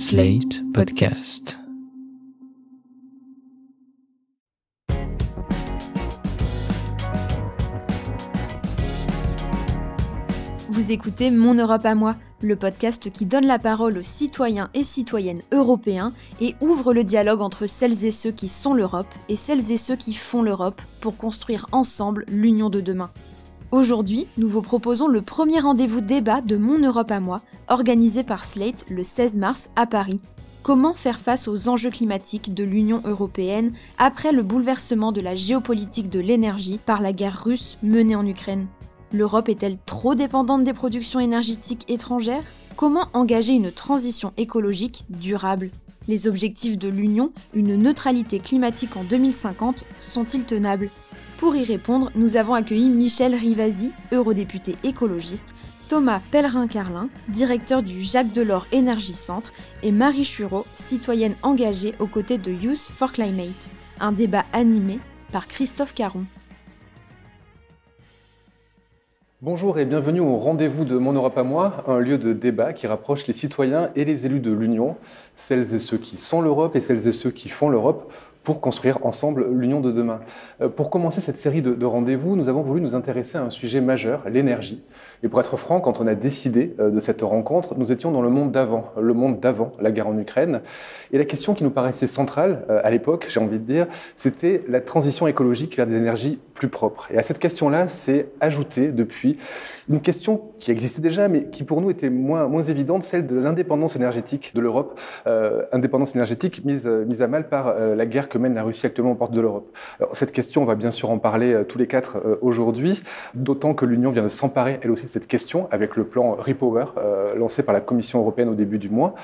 Slate Podcast. Vous écoutez Mon Europe à moi, le podcast qui donne la parole aux citoyens et citoyennes européens et ouvre le dialogue entre celles et ceux qui sont l'Europe et celles et ceux qui font l'Europe pour construire ensemble l'union de demain. Aujourd'hui, nous vous proposons le premier rendez-vous débat de Mon Europe à moi, organisé par Slate le 16 mars à Paris. Comment faire face aux enjeux climatiques de l'Union européenne après le bouleversement de la géopolitique de l'énergie par la guerre russe menée en Ukraine? L'Europe est-elle trop dépendante des productions énergétiques étrangères? Comment engager une transition écologique durable? Les objectifs de l'Union, une neutralité climatique en 2050, sont-ils tenables? Pour y répondre, nous avons accueilli Michel Rivasi, eurodéputé écologiste, Thomas Pellerin-Carlin, directeur du Jacques Delors Énergie Centre, et Marie Chureau, citoyenne engagée aux côtés de Youth for Climate. Un débat animé par Christophe Caron. Bonjour et bienvenue au rendez-vous de Mon Europe à moi, un lieu de débat qui rapproche les citoyens et les élus de l'Union, celles et ceux qui sont l'Europe et celles et ceux qui font l'Europe, pour construire ensemble l'union de demain. Euh, pour commencer cette série de, rendez-vous, nous avons voulu nous intéresser à un sujet majeur, l'énergie. Et pour être franc, quand on a décidé euh, de cette rencontre, nous étions dans le monde d'avant, le monde d'avant la guerre en Ukraine. Et la question qui nous paraissait centrale euh, à l'époque, j'ai envie de dire, c'était la transition écologique vers des énergies plus propres. Et à cette question-là, c'est ajouté depuis une question qui existait déjà, mais qui pour nous était moins, moins évidente, celle de l'indépendance énergétique de l'Europe, indépendance énergétique mise, mise à mal par la guerre que mène la Russie actuellement aux portes de l'Europe. Cette question, on va bien sûr en parler euh, tous les quatre euh, aujourd'hui, d'autant que l'Union vient de s'emparer elle aussi cette question avec le plan Repower euh, lancé par la Commission européenne au début du mois.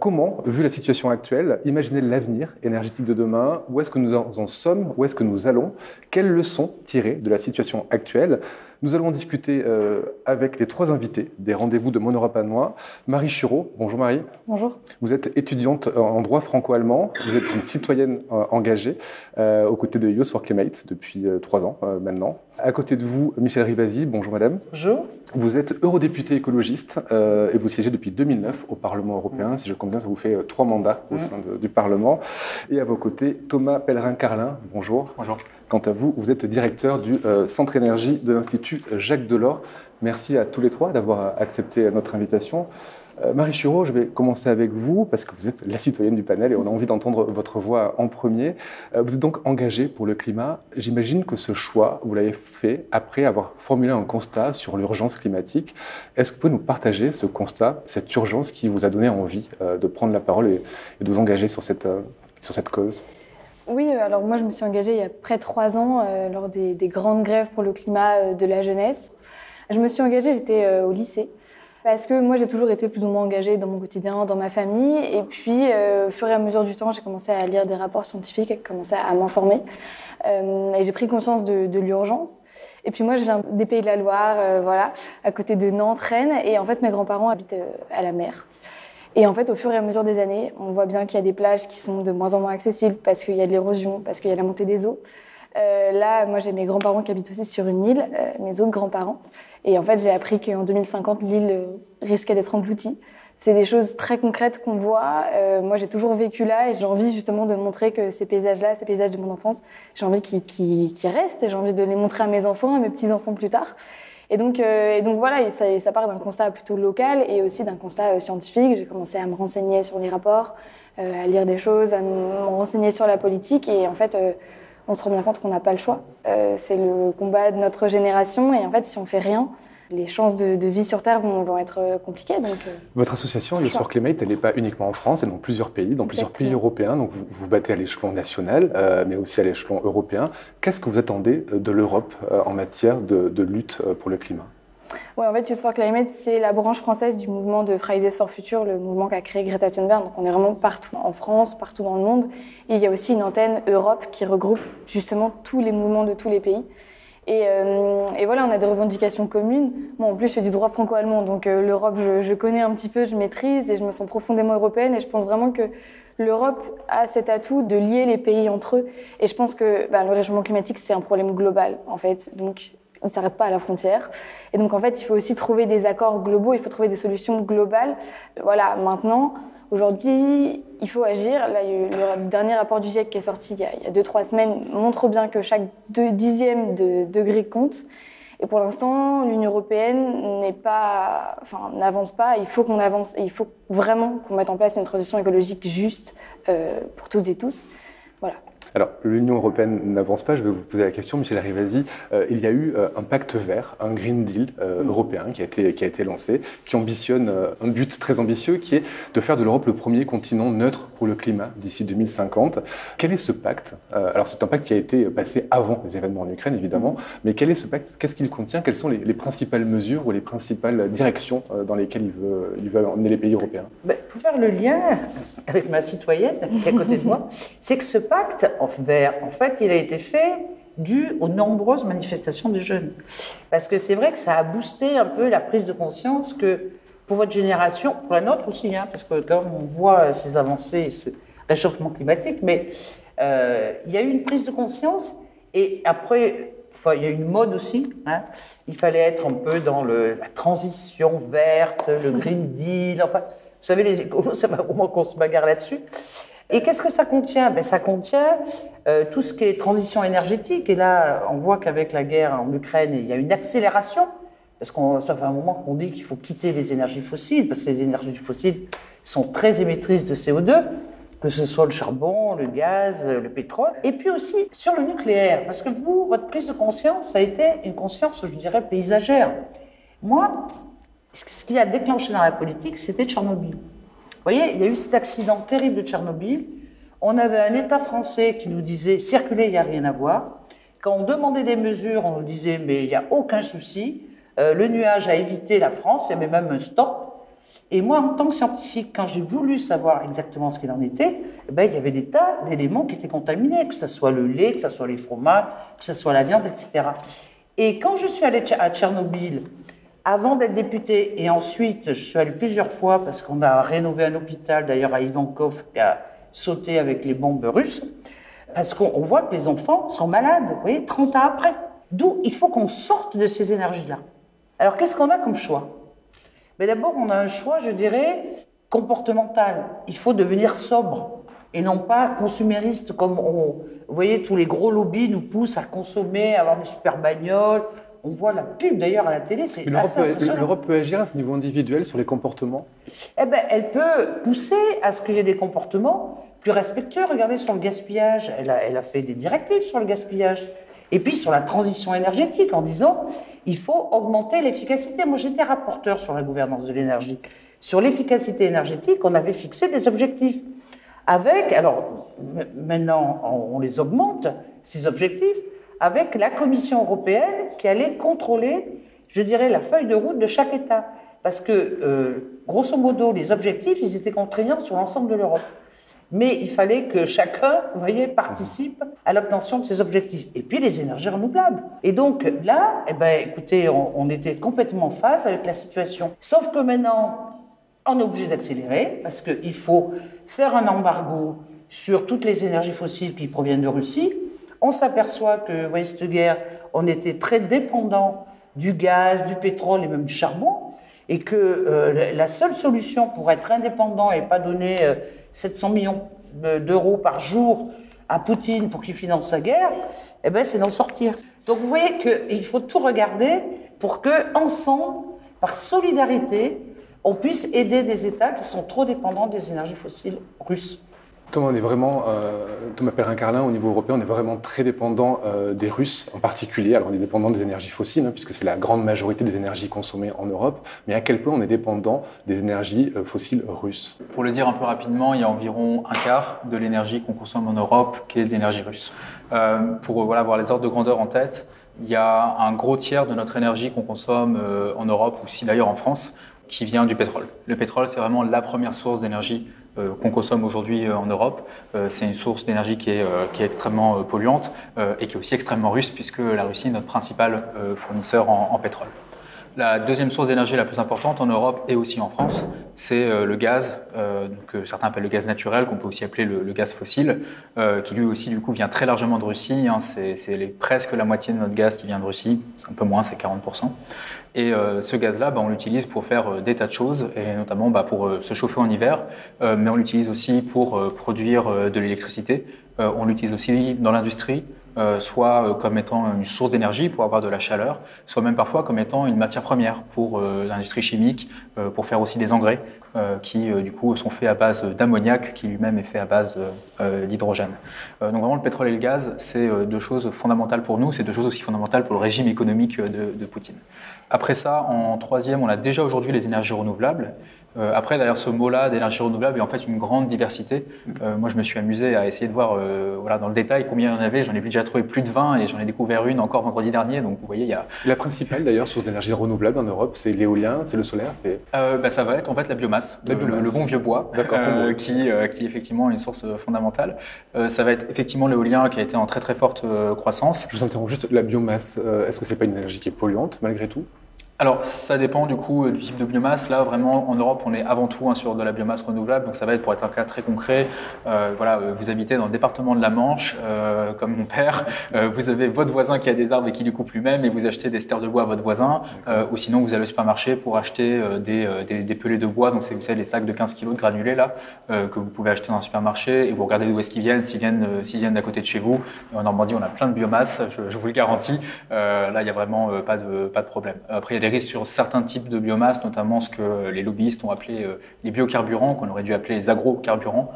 comment, vu la situation actuelle, imaginer l'avenir énergétique de demain? Où est-ce que nous en sommes? Où est-ce que nous allons? Quelles leçons tirer de la situation actuelle? Nous allons discuter euh, avec les trois invités des rendez-vous de Mon Europe à Noix. Marie Chureau, bonjour Marie. Bonjour. Vous êtes étudiante en droit franco-allemand, vous êtes une citoyenne euh, engagée euh, aux côtés de Youth for Climate depuis trois ans maintenant. À côté de vous, Michel Rivasi, bonjour madame. Bonjour. Vous êtes eurodéputé écologiste et vous siégez depuis 2009 au Parlement européen. Si je compte bien, ça vous fait trois mandats au sein du Parlement. Et à vos côtés, Thomas Pellerin-Carlin, bonjour. Bonjour. Quant à vous, vous êtes directeur du euh, Centre Énergie de l'Institut Jacques Delors. Merci à tous les trois d'avoir accepté notre invitation. Euh, Marie Chureau, je vais commencer avec vous parce que vous êtes la citoyenne du panel et on a envie d'entendre votre voix en premier. Euh, vous êtes donc engagée pour le climat. J'imagine que ce choix, vous l'avez fait après avoir formulé un constat sur l'urgence climatique. Est-ce que vous pouvez nous partager ce constat, cette urgence qui vous a donné envie de prendre la parole et, de vous engager sur cette, sur cette cause? Oui, euh, alors moi je me suis engagée il y a près de trois ans euh, lors des, grandes grèves pour le climat euh, de la jeunesse. Je me suis engagée, j'étais au lycée, parce que moi j'ai toujours été plus ou moins engagée dans mon quotidien, dans ma famille. Et puis au fur et à mesure du temps, j'ai commencé à lire des rapports scientifiques, et commencé à m'informer. et j'ai pris conscience de, de l'urgence. Et puis moi je viens des Pays de la Loire, voilà, à côté de Nantes, Rennes. Et en fait mes grands-parents habitent à la mer. Et en fait, au fur et à mesure des années, on voit bien qu'il y a des plages qui sont de moins en moins accessibles parce qu'il y a de l'érosion, parce qu'il y a la montée des eaux. Euh, là, moi, j'ai mes grands-parents qui habitent aussi sur une île, euh, mes autres grands-parents. Et en fait, j'ai appris qu'en 2050, l'île euh, risquait d'être engloutie. C'est des choses très concrètes qu'on voit. moi, j'ai toujours vécu là et j'ai envie justement de montrer que ces paysages-là, ces paysages de mon enfance, j'ai envie qu'ils restent et j'ai envie de les montrer à mes enfants, à mes petits-enfants plus tard. Et donc, euh, et donc voilà, ça, part d'un constat plutôt local et aussi d'un constat euh, scientifique. J'ai commencé à me renseigner sur les rapports, euh, à lire des choses, à me renseigner sur la politique. Et en fait, on se rend bien compte qu'on n'a pas le choix. c'est le combat de notre génération. Et en fait, si on fait rien, les chances de, vie sur Terre vont, être euh, compliquées. Donc, euh, Votre association, Youth for Climate, elle n'est pas uniquement en France, elle est dans plusieurs pays, dans plusieurs pays européens. Donc vous vous battez à l'échelon national, euh, mais aussi à l'échelon européen. Qu'est-ce que vous attendez de l'Europe en matière de, lutte pour le climat? Oui, en fait, Youth for Climate, c'est la branche française du mouvement de Fridays for Future, le mouvement qu'a créé Greta Thunberg. Donc, on est vraiment partout en France, partout dans le monde. Et il y a aussi une antenne Europe qui regroupe justement tous les mouvements de tous les pays. Euh, et, voilà, on a des revendications communes. Moi, en plus, je fais du droit franco-allemand, donc euh, l'Europe, je, connais un petit peu, je maîtrise et je me sens profondément européenne. Et je pense vraiment que l'Europe a cet atout de lier les pays entre eux. Et je pense que bah, le réchauffement climatique, c'est un problème global, en fait. Donc, il ne s'arrête pas à la frontière. Et donc, en fait, il faut aussi trouver des accords globaux, il faut trouver des solutions globales. Voilà, maintenant, Aujourd'hui, il faut agir. Le, dernier rapport du GIEC qui est sorti il y a 2-3 semaines montre bien que chaque dixième de degré compte. Et pour l'instant, l'Union européenne n'avance pas. Il faut qu'on avance et il faut vraiment qu'on mette en place une transition écologique juste euh, pour toutes et tous. Alors, l'Union européenne n'avance pas. Je vais vous poser la question, Michel Rivasi. Euh, il y a eu euh, un pacte vert, un Green Deal euh, européen qui a, été, qui a été lancé, qui ambitionne un but très ambitieux qui est de faire de l'Europe le premier continent neutre pour le climat d'ici 2050. Quel est ce pacte Alors, c'est un pacte qui a été passé avant les événements en Ukraine, évidemment, mais quel est ce pacte Qu'est-ce qu'il contient Quelles sont les, principales mesures ou les principales directions dans lesquelles il veut, il veut emmener les pays européens? Ben, Pour faire le lien avec ma citoyenne qui est à côté de moi, c'est que ce pacte, en fait, il a été fait dû aux nombreuses manifestations des jeunes. Parce que c'est vrai que ça a boosté un peu la prise de conscience que pour votre génération, pour la nôtre aussi, hein, parce que quand on voit ces avancées, ce réchauffement climatique, mais euh, il y a eu une prise de conscience et après, il y a eu une mode aussi. Hein, il fallait être un peu dans le, la transition verte, le Green Deal, enfin, vous savez, les écolos, pas vraiment qu'on se bagarre là-dessus. Et qu'est-ce que ça contient? Ben, Ça contient euh, tout ce qui est transition énergétique. Et là, on voit qu'avec la guerre en Ukraine, il y a une accélération. Parce que ça fait un moment qu'on dit qu'il faut quitter les énergies fossiles, parce que les énergies fossiles sont très émettrices de CO2, que ce soit le charbon, le gaz, le pétrole. Et puis aussi sur le nucléaire, parce que vous, votre prise de conscience, ça a été une conscience, je dirais, paysagère. Moi, ce qui a déclenché dans la politique, c'était Tchernobyl. Vous voyez, il y a eu cet accident terrible de Tchernobyl. On avait un État français qui nous disait circuler, il n'y a rien à voir. Quand on demandait des mesures, on nous disait mais il n'y a aucun souci. Euh, le nuage a évité la France, il y avait même un stop. Et moi, en tant que scientifique, quand j'ai voulu savoir exactement ce qu'il en était, eh ben, il y avait des tas d'éléments qui étaient contaminés, que ce soit le lait, que ce soit les fromages, que ce soit la viande, etc. Et quand je suis allée à Tchernobyl, avant d'être député, et ensuite, je suis allé plusieurs fois parce qu'on a rénové un hôpital, d'ailleurs à Ivankov, qui a sauté avec les bombes russes, parce qu'on voit que les enfants sont malades, vous voyez, 30 ans après. D'où il faut qu'on sorte de ces énergies-là. Alors, qu'est-ce qu'on a comme choix? Mais d'abord, on a un choix, je dirais, comportemental. Il faut devenir sobre et non pas consumériste, comme on, vous voyez, tous les gros lobbies nous poussent à consommer, à avoir des super bagnoles, on voit la pub d'ailleurs à la télé, c'est L'Europe peut agir à ce niveau individuel sur les comportements Eh ben, elle peut pousser à ce qu'il y ait des comportements plus respectueux. Regardez sur le gaspillage, elle a, elle a fait des directives sur le gaspillage. Et puis sur la transition énergétique en disant il faut augmenter l'efficacité. Moi j'étais rapporteur sur la gouvernance de l'énergie. Sur l'efficacité énergétique, on avait fixé des objectifs. Avec, alors maintenant on les augmente, ces objectifs, avec la Commission européenne qui allait contrôler, je dirais, la feuille de route de chaque État. Parce que, euh, grosso modo, les objectifs, ils étaient contraignants sur l'ensemble de l'Europe. Mais il fallait que chacun, vous voyez, participe à l'obtention de ces objectifs. Et puis les énergies renouvelables. Et donc là, eh ben, écoutez, on, était complètement en phase avec la situation. Sauf que maintenant, on est obligé d'accélérer parce qu'il faut faire un embargo sur toutes les énergies fossiles qui proviennent de Russie on s'aperçoit que, vous voyez, cette guerre, on était très dépendant du gaz, du pétrole et même du charbon, et que euh, la seule solution pour être indépendant et pas donner 700 euh, millions d'euros par jour à Poutine pour qu'il finance sa guerre, eh ben, c'est d'en sortir. Donc vous voyez qu'il faut tout regarder pour que, ensemble, par solidarité, on puisse aider des États qui sont trop dépendants des énergies fossiles russes. Thomas, on est euh, Perrin-Carlin, au niveau européen, on est vraiment très dépendant euh, des Russes en particulier. Alors on est dépendant des énergies fossiles, hein, puisque c'est la grande majorité des énergies consommées en Europe, mais à quel point on est dépendant des énergies euh, fossiles russes? Pour le dire un peu rapidement, il y a environ un quart de l'énergie qu'on consomme en Europe qui est de l'énergie russe. pour avoir les ordres de grandeur en tête, il y a un gros tiers de notre énergie qu'on consomme en Europe, ou si d'ailleurs en France, qui vient du pétrole. Le pétrole, c'est vraiment la première source d'énergie qu'on consomme aujourd'hui euh, en Europe. Euh, c'est une source d'énergie qui qui est extrêmement polluante et qui est aussi extrêmement russe puisque la Russie est notre principal fournisseur en, pétrole. La deuxième source d'énergie la plus importante en Europe et aussi en France, c'est euh, le gaz, euh, que certains appellent le gaz naturel, qu'on peut aussi appeler le, gaz fossile, euh, qui lui aussi du coup vient très largement de Russie. Hein. c'est presque la moitié de notre gaz qui vient de Russie, c'est un peu moins, c'est 40%. Et ce gaz-là, bah, on l'utilise pour faire des tas de choses, et notamment bah, pour se chauffer en hiver, mais on l'utilise aussi pour produire de l'électricité. on l'utilise aussi dans l'industrie, euh, soit euh, comme étant une source d'énergie pour avoir de la chaleur, soit même parfois comme étant une matière première pour euh, l'industrie chimique, pour faire aussi des engrais qui du coup sont faits à base d'ammoniac qui lui-même est fait à base d'hydrogène. donc vraiment le pétrole et le gaz, c'est deux choses fondamentales pour nous, c'est deux choses aussi fondamentales pour le régime économique de, de Poutine. Après ça, en troisième, on a déjà aujourd'hui les énergies renouvelables. Euh, après, derrière ce mot-là d'énergie renouvelable, il y a en fait une grande diversité. Euh, moi, je me suis amusé à essayer de voir euh, voilà, dans le détail combien il y en avait. J'en ai déjà trouvé plus de 20 et j'en ai découvert une encore vendredi dernier. Donc, vous voyez, il y a... La principale, d'ailleurs, source d'énergie renouvelable en Europe, c'est l'éolien, c'est le solaire c'est... Bah, ça va être en fait la biomasse, le, le, bon vieux bois, qui, qui est effectivement une source fondamentale. ça va être effectivement l'éolien qui a été en très très forte croissance. Je vous interromps juste, la biomasse, est-ce que c'est pas une énergie qui est polluante malgré tout? Alors, ça dépend du coup du type de biomasse. Là, vraiment, en Europe, on est avant tout hein, sur de la biomasse renouvelable. Donc, ça va être, pour être un cas très concret, euh, voilà, euh, vous habitez dans le département de la Manche, euh, comme mon père. vous avez votre voisin qui a des arbres et qui les coupe lui-même, et vous achetez des stères de bois à votre voisin. ou sinon, vous allez au supermarché pour acheter des, des, pelés de bois. Donc, c'est vous savez les sacs de 15 kg de granulés là que vous pouvez acheter dans un supermarché, et vous regardez d'où est-ce qu'ils viennent. S'ils viennent, s'ils viennent d'à côté de chez vous. en Normandie, on a plein de biomasse. Je, je vous le garantis. là, il n'y a vraiment pas de pas de problème. Après, il y a des sur certains types de biomasse, notamment ce que les lobbyistes ont appelé euh, les biocarburants, qu'on aurait dû appeler les agrocarburants,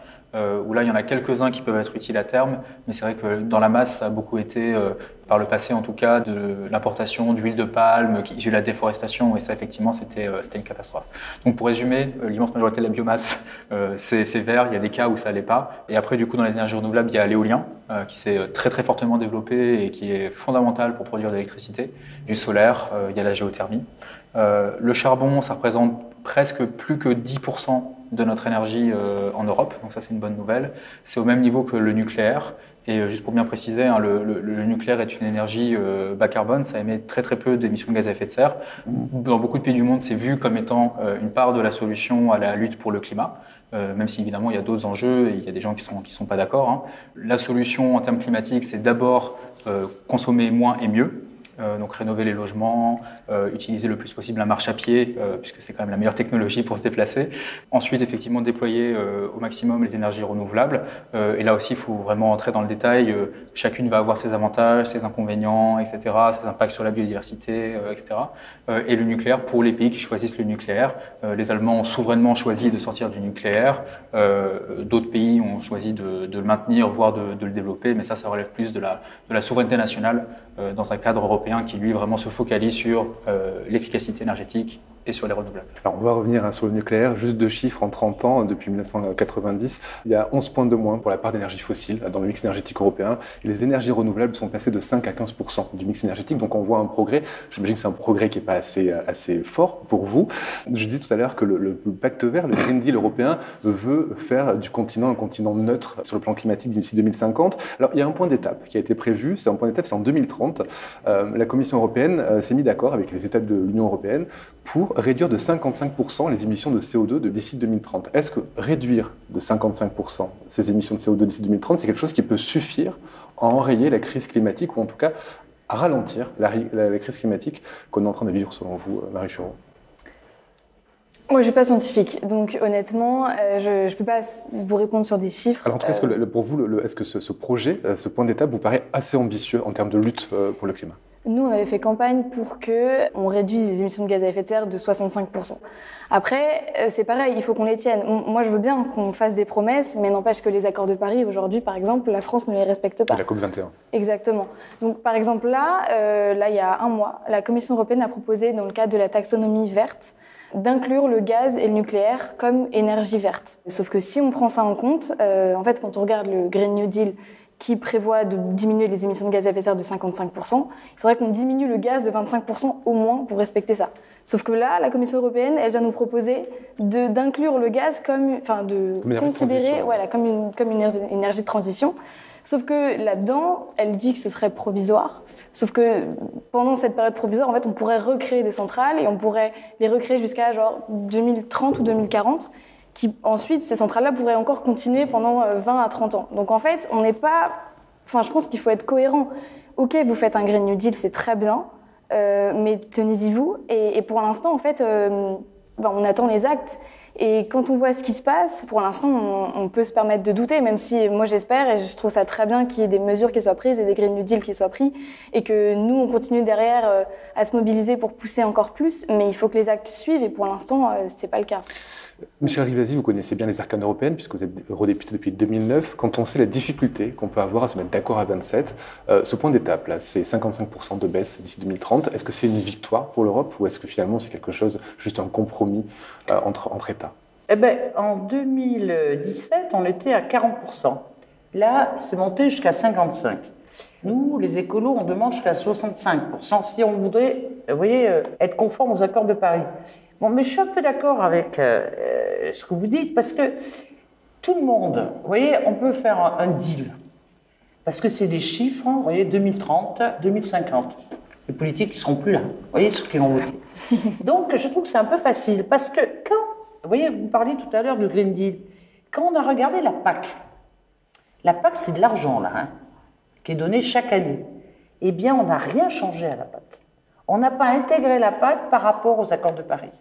où là, il y en a quelques-uns qui peuvent être utiles à terme, mais c'est vrai que dans la masse, ça a beaucoup été, euh, par le passé en tout cas, de l'importation d'huile de palme, qui la déforestation, et ça, effectivement, c'était une catastrophe. Donc, pour résumer, l'immense majorité de la biomasse, c'est vert, il y a des cas où ça n'allait pas. Et après, du coup, dans les énergies renouvelables, il y a l'éolien, qui s'est très, très fortement développé et qui est fondamental pour produire de l'électricité, du solaire, il y a la géothermie. Euh, le charbon, ça représente presque plus que 10% de notre énergie euh, en Europe, donc ça c'est une bonne nouvelle. C'est au même niveau que le nucléaire. Et euh, juste pour bien préciser, hein, le, nucléaire est une énergie bas carbone, ça émet très très peu d'émissions de gaz à effet de serre. Dans beaucoup de pays du monde, c'est vu comme étant une part de la solution à la lutte pour le climat. même si évidemment il y a d'autres enjeux et il y a des gens qui ne sont, qui sont pas d'accord. Hein. La solution en termes climatiques, c'est d'abord consommer moins et mieux. Euh, donc rénover les logements, euh, utiliser le plus possible la marche à pied, euh, puisque c'est quand même la meilleure technologie pour se déplacer. Ensuite, effectivement, déployer au maximum les énergies renouvelables. et là aussi, il faut vraiment entrer dans le détail. chacune va avoir ses avantages, ses inconvénients, etc., ses impacts sur la biodiversité, etc. et le nucléaire, pour les pays qui choisissent le nucléaire, les Allemands ont souverainement choisi de sortir du nucléaire. D'autres pays ont choisi de, le maintenir, voire de, le développer, mais ça, ça relève plus de la souveraineté nationale dans un cadre européen qui, lui, vraiment se focalise sur euh, l'efficacité énergétique et sur les renouvelables. Alors, on va revenir hein, sur le nucléaire. Juste deux chiffres en 30 ans, depuis 1990. Il y a 11 points de moins pour la part d'énergie fossile dans le mix énergétique européen. Les énergies renouvelables sont passées de 5 à 15% du mix énergétique. Donc, on voit un progrès. J'imagine que c'est un progrès qui n'est pas assez, assez fort pour vous. Je disais tout à l'heure que le, pacte vert, le Green Deal européen, veut faire du continent un continent neutre sur le plan climatique d'ici 2050. Alors, il y a un point d'étape qui a été prévu. C'est un point d'étape, c'est en 2030. Euh, la Commission européenne euh, s'est mise d'accord avec les États de l'Union européenne pour réduire de 55% les émissions de CO2 d'ici 2030. Est-ce que réduire de 55% ces émissions de CO2 d'ici 2030, c'est quelque chose qui peut suffire à enrayer la crise climatique ou en tout cas à ralentir la, crise climatique qu'on est en train de vivre selon vous, euh, Marie Chureau moi, je ne suis pas scientifique, donc honnêtement, euh, je ne peux pas vous répondre sur des chiffres. Alors, en tout cas, est-ce que, pour vous, est-ce que ce, projet, euh, ce point d'étape, vous paraît assez ambitieux en termes de lutte pour le climat? Nous, on avait fait campagne pour que on réduise les émissions de gaz à effet de serre de 65%. Après, euh, c'est pareil, il faut qu'on les tienne. Moi, je veux bien qu'on fasse des promesses, mais n'empêche que les accords de Paris, aujourd'hui, par exemple, la France ne les respecte pas. la COP 21. Exactement. Donc, par exemple, là, euh, là, il y a un mois, la Commission européenne a proposé, dans le cadre de la taxonomie verte, d'inclure le gaz et le nucléaire comme énergie verte. Sauf que si on prend ça en compte, euh, en fait, quand on regarde le Green New Deal qui prévoit de diminuer les émissions de gaz à effet de serre de 55%, il faudrait qu'on diminue le gaz de 25% au moins pour respecter ça. Sauf que là, la Commission européenne, elle vient nous proposer d'inclure le gaz comme, enfin, de considérer, voilà, comme une, comme une énergie de transition. Sauf que là-dedans, elle dit que ce serait provisoire. Sauf que pendant cette période provisoire, en fait, on pourrait recréer des centrales et on pourrait les recréer jusqu'à genre 2030 ou 2040. Qui, ensuite, ces centrales-là pourraient encore continuer pendant 20 à 30 ans. Donc en fait, on n'est pas. Enfin, je pense qu'il faut être cohérent. Ok, vous faites un Green New Deal, c'est très bien, euh, mais tenez-y vous. Et, pour l'instant, en fait, euh, ben, on attend les actes. Et quand on voit ce qui se passe, pour l'instant, on, peut se permettre de douter, même si moi j'espère et je trouve ça très bien qu'il y ait des mesures qui soient prises et des Green New Deal qui soient pris et que nous, on continue derrière euh, à se mobiliser pour pousser encore plus, mais il faut que les actes suivent et pour l'instant, euh, c'est pas le cas. Michel Rivasi, vous connaissez bien les arcanes européennes puisque vous êtes eurodéputé depuis 2009. Quand on sait la difficulté qu'on peut avoir à se mettre d'accord à 27, euh, ce point d'étape, là, c'est 55% de baisse d'ici 2030. Est-ce que c'est une victoire pour l'Europe ou est-ce que finalement c'est quelque chose, juste un compromis euh, entre, entre États? Eh ben, En 2017, on était à 40%. Là, c'est monté jusqu'à 55%. Nous, les écolos, on demande jusqu'à 65% si on voudrait, vous voyez, euh, être conforme aux accords de Paris. Bon, mais je suis un peu d'accord avec euh, ce que vous dites, parce que tout le monde, vous voyez, on peut faire un, un deal. Parce que c'est des chiffres, vous voyez, 2030, 2050. Les politiques ne seront plus là, vous voyez, ceux qui l'ont voté. Donc, je trouve que c'est un peu facile, parce que quand, vous voyez, vous parliez tout à l'heure du Green Deal, quand on a regardé la PAC, la PAC, c'est de l'argent, là, hein, qui est donné chaque année. Eh bien, on n'a rien changé à la PAC. On n'a pas intégré la PAC par rapport aux accords de Paris.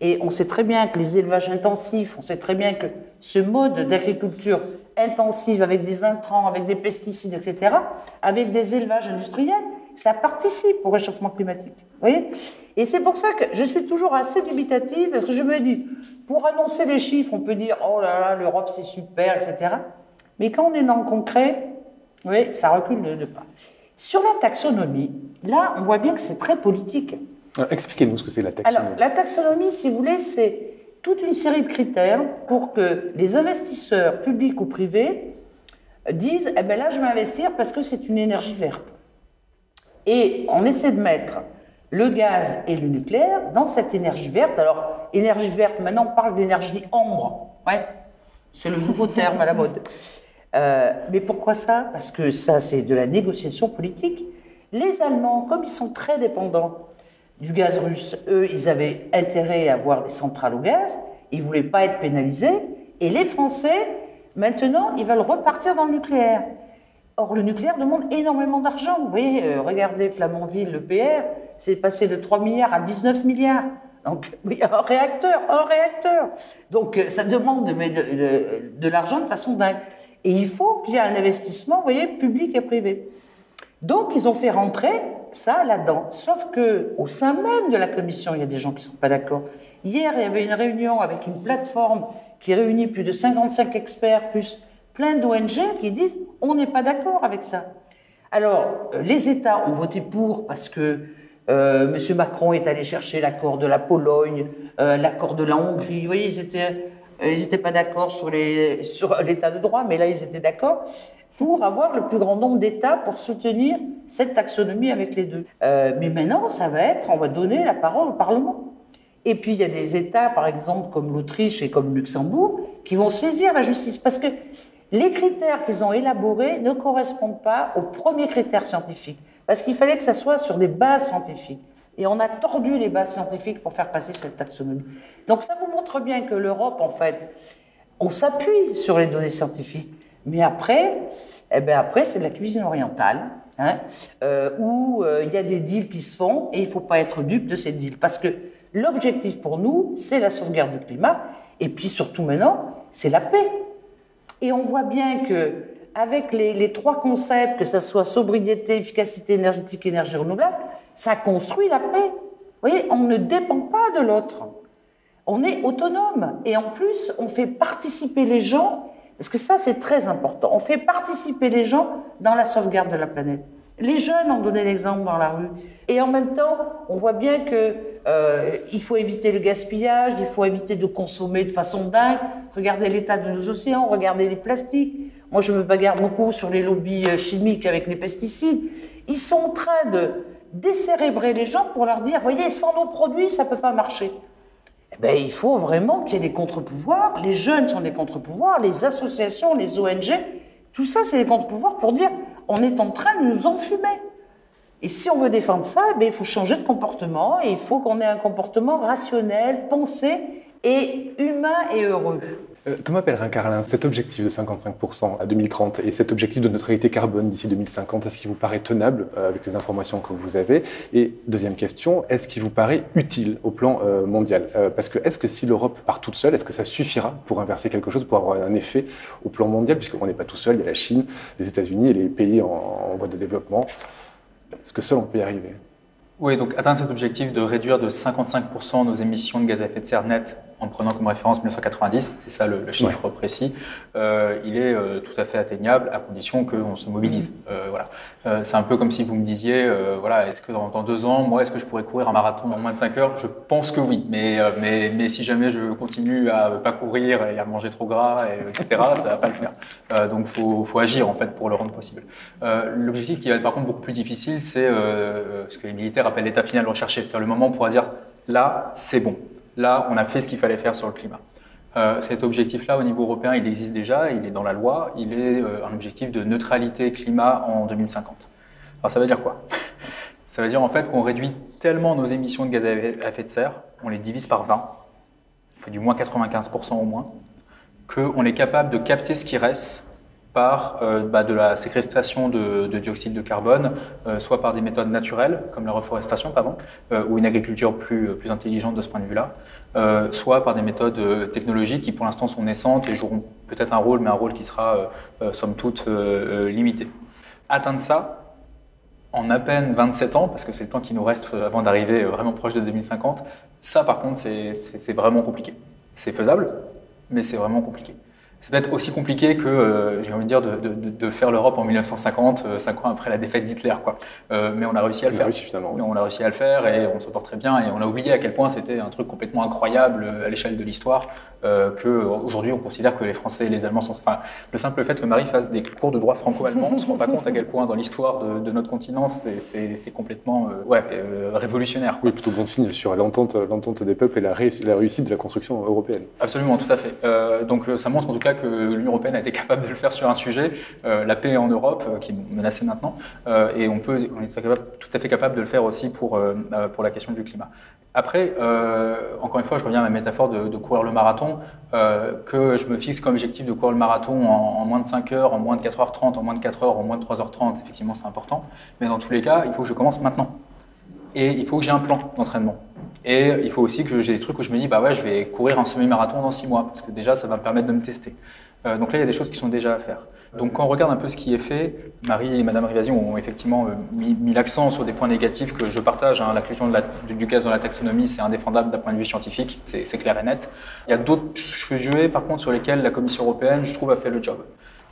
Et on sait très bien que les élevages intensifs, on sait très bien que ce mode d'agriculture intensive avec des intrants, avec des pesticides, etc., avec des élevages industriels, ça participe au réchauffement climatique. Vous voyez? Et c'est pour ça que je suis toujours assez dubitative, parce que je me dis, pour annoncer les chiffres, on peut dire, oh là là, l'Europe c'est super, etc. Mais quand on est dans le concret, oui, ça recule de, de pas. Sur la taxonomie, là, on voit bien que c'est très politique. Expliquez-nous ce que c'est la taxonomie. Alors, la taxonomie, si vous voulez, c'est toute une série de critères pour que les investisseurs, publics ou privés, disent Eh bien là, je vais investir parce que c'est une énergie verte. Et on essaie de mettre le gaz et le nucléaire dans cette énergie verte. Alors, énergie verte, maintenant on parle d'énergie ambre. Ouais, c'est le nouveau terme à la mode. Euh, mais pourquoi ça? Parce que ça, c'est de la négociation politique. Les Allemands, comme ils sont très dépendants du gaz russe, eux, ils avaient intérêt à avoir des centrales au gaz, ils ne voulaient pas être pénalisés, et les Français, maintenant, ils veulent repartir dans le nucléaire. Or, le nucléaire demande énormément d'argent. Vous voyez, euh, regardez Flamanville, le PR, c'est passé de 3 milliards à 19 milliards. Donc, oui, un réacteur, un réacteur. Donc, euh, ça demande de, de, de l'argent de façon dingue. Et il faut qu'il y ait un investissement, vous voyez, public et privé. Donc, ils ont fait rentrer ça là-dedans. Sauf que au sein même de la commission, il y a des gens qui ne sont pas d'accord. Hier, il y avait une réunion avec une plateforme qui réunit plus de 55 experts, plus plein d'ONG qui disent on n'est pas d'accord avec ça. Alors, les États ont voté pour parce que euh, M. Macron est allé chercher l'accord de la Pologne, euh, l'accord de la Hongrie. Vous voyez, ils étaient, ils n'étaient pas d'accord sur l'état de droit, mais là, ils étaient d'accord pour avoir le plus grand nombre d'États pour soutenir cette taxonomie avec les deux. Euh, mais maintenant, ça va être, on va donner la parole au Parlement. Et puis, il y a des États, par exemple, comme l'Autriche et comme Luxembourg, qui vont saisir la justice. Parce que les critères qu'ils ont élaborés ne correspondent pas aux premiers critères scientifiques. Parce qu'il fallait que ça soit sur des bases scientifiques. Et on a tordu les bases scientifiques pour faire passer cette taxonomie. Donc ça vous montre bien que l'Europe, en fait, on s'appuie sur les données scientifiques. Mais après, eh ben après c'est de la cuisine orientale, hein, euh, où euh, il y a des deals qui se font et il ne faut pas être dupe de ces deals. Parce que l'objectif pour nous, c'est la sauvegarde du climat, et puis surtout maintenant, c'est la paix. Et on voit bien que avec les, les trois concepts, que ce soit sobriété, efficacité énergétique, énergie renouvelable, ça construit la paix. Vous voyez, on ne dépend pas de l'autre. On est autonome. Et en plus, on fait participer les gens parce que ça, c'est très important. On fait participer les gens dans la sauvegarde de la planète. Les jeunes ont donné l'exemple dans la rue. Et en même temps, on voit bien que euh, il faut éviter le gaspillage, il faut éviter de consommer de façon dingue. Regardez l'état de nos océans, regardez les plastiques. Moi, je me bagarre beaucoup sur les lobbies euh, chimiques avec les pesticides. Ils sont en train de décérébrer les gens pour leur dire, voyez, sans nos produits, ça peut pas marcher. Ben, il faut vraiment qu'il y ait des contre-pouvoirs. Les jeunes sont des contre-pouvoirs, les associations, les ONG Tout ça, c'est des contre-pouvoirs pour dire on est en train de nous enfumer. Et si on veut défendre ça, eh il faut changer de comportement et il faut qu'on ait un comportement rationnel, pensé et humain et heureux. Euh, Thomas Pellerin-Carlin, cet objectif de 55% à 2030 et cet objectif de neutralité carbone d'ici 2050, est-ce qu'il vous paraît tenable euh, avec les informations que vous avez? Et deuxième question, est-ce qu'il vous paraît utile au plan euh, mondial? Parce que est-ce que si l'Europe part toute seule, est-ce que ça suffira pour inverser quelque chose, pour avoir un effet au plan mondial? Puisqu'on n'est pas tout seul, il y a la Chine, les États-Unis et les pays en, en voie de développement. Est-ce que seul on peut y arriver? Oui, donc atteindre cet objectif de réduire de 55% nos émissions de gaz à effet de serre net en prenant comme référence 1990, c'est ça le, chiffre précis, euh, il est euh, tout à fait atteignable à condition qu'on se mobilise. Euh, voilà. c'est un peu comme si vous me disiez, voilà, est-ce que dans, dans, deux ans, moi, est-ce que je pourrais courir un marathon en moins de 5 heures? Je pense que oui, mais, mais, mais, si jamais je continue à pas courir et à manger trop gras, et, etc., ça va pas le faire. donc il faut, faut, agir en fait pour le rendre possible. L'objectif qui va être par contre beaucoup plus difficile, c'est ce que les militaires appellent l'état final recherché, c'est-à-dire le moment où on pourra dire là, c'est bon. Là, on a fait ce qu'il fallait faire sur le climat. Euh, cet objectif-là, au niveau européen, il existe déjà, il est dans la loi, il est euh, un objectif de neutralité climat en 2050. Alors ça veut dire quoi? Ça veut dire en fait qu'on réduit tellement nos émissions de gaz à effet de serre, on les divise par 20, on fait du moins 95% au moins, qu'on est capable de capter ce qui reste par euh, bah, de la séquestration de, dioxyde de carbone, euh, soit par des méthodes naturelles, comme la reforestation, pardon, euh, ou une agriculture plus, plus intelligente de ce point de vue-là, soit par des méthodes technologiques qui pour l'instant sont naissantes et joueront peut-être un rôle, mais un rôle qui sera somme toute limité. Atteindre ça en à peine 27 ans, parce que c'est le temps qui nous reste avant d'arriver vraiment proche de 2050, ça par contre c'est vraiment compliqué. C'est faisable, mais c'est vraiment compliqué. C'est peut-être aussi compliqué que, euh, j'ai envie de dire, de, de, de faire l'Europe en 1950, euh, cinq ans après la défaite d'Hitler. Quoi. Euh, mais on a réussi à le faire. Réussi, finalement, On a réussi à le faire et on se porte très bien. Et on a oublié à quel point c'était un truc complètement incroyable à l'échelle de l'histoire, qu'aujourd'hui on considère que les Français et les Allemands sont... Enfin, le simple fait que Marie fasse des cours de droit franco-allemand, on ne se rend pas compte à quel point dans l'histoire de, de, notre continent, c'est complètement ouais, révolutionnaire. Oui, plutôt bon signe sur l'entente des peuples et la, la réussite de la construction européenne. Absolument, tout à fait. donc ça montre en tout cas que l'Union européenne a été capable de le faire sur un sujet, euh, la paix en Europe, euh, qui est menacée maintenant, euh, et on, est tout à fait capable de le faire aussi pour, pour la question du climat. Après, encore une fois, je reviens à ma métaphore de, courir le marathon, que je me fixe comme objectif de courir le marathon en, moins de 5 heures, en moins de 4h30, en moins de 4 heures, en moins de 3h30, effectivement c'est important, mais dans tous les cas, il faut que je commence maintenant. Et il faut que j'ai un plan d'entraînement. Et il faut aussi que j'ai des trucs où je me dis, bah ouais, je vais courir un semi-marathon dans six mois, parce que déjà, ça va me permettre de me tester. Euh, donc là, il y a des choses qui sont déjà à faire. Donc quand on regarde un peu ce qui est fait, Marie et Madame Rivasi ont effectivement euh, mis, l'accent sur des points négatifs que je partage. Hein. L'inclusion du gaz dans la taxonomie, c'est indéfendable d'un point de vue scientifique, c'est clair et net. Il y a d'autres sujets, par contre, sur lesquels la Commission européenne, je trouve, a fait le job.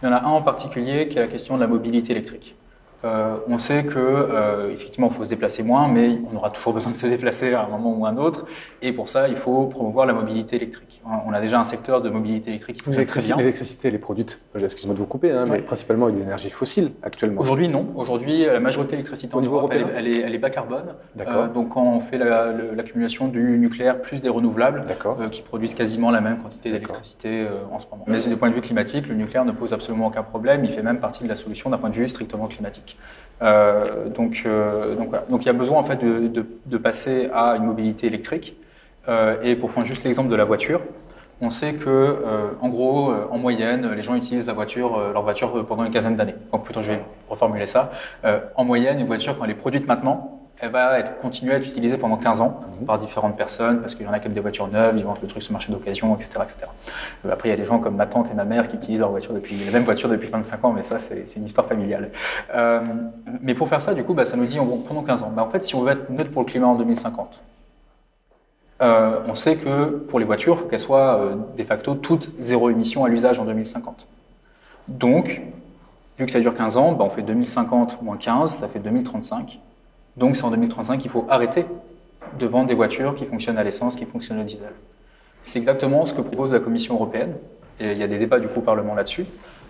Il y en a un en particulier qui est la question de la mobilité électrique. Euh, on sait que euh, effectivement, il faut se déplacer moins, mais on aura toujours besoin de se déplacer à un moment ou à un autre. Et pour ça, il faut promouvoir la mobilité électrique. On a déjà un secteur de mobilité électrique qui fonctionne très bien. L'électricité, elle est produite, excusez-moi de vous couper, hein, mais principalement avec des énergies fossiles actuellement. Aujourd'hui, non. Aujourd'hui, la majorité de l'électricité en Europe, elle, est, bas carbone. Euh, donc, quand on fait l'accumulation du nucléaire plus des renouvelables, qui produisent quasiment la même quantité d'électricité en ce moment. Mais du point de vue climatique, le nucléaire ne pose absolument aucun problème. Il fait même partie de la solution d'un point de vue strictement climatique. Euh, donc, euh, donc, il y a besoin en fait de, de, passer à une mobilité électrique. Euh, et pour prendre juste l'exemple de la voiture, on sait que, en gros, en moyenne, les gens utilisent la voiture, leur voiture pendant une quinzaine d'années. Donc, plutôt, je vais reformuler ça. en moyenne, une voiture, quand elle est produite maintenant, elle va être, continuer à être utilisée pendant 15 ans mhm. par différentes personnes, parce qu'il y en a qui aiment des voitures neuves, ils vendent le truc sur le marché d'occasion, etc., etc. Euh, après, il y a des gens comme ma tante et ma mère qui utilisent leur voiture depuis, la même voiture depuis 25 ans, mais ça, c'est une histoire familiale. Euh, mais pour faire ça, du coup, bah, ça nous dit, pendant 15 ans, bah, en fait, si on veut être neutre pour le climat en 2050, euh, on sait que pour les voitures, il faut qu'elles soient de facto toutes zéro émission à l'usage en 2050. Donc, vu que ça dure 15 ans, bah, on fait 2050 moins 15, ça fait 2035. Donc c'est en 2035 qu'il faut arrêter de vendre des voitures qui fonctionnent à l'essence, qui fonctionnent au diesel. C'est exactement ce que propose la Commission européenne, et il y a des débats du coup au Parlement là-dessus.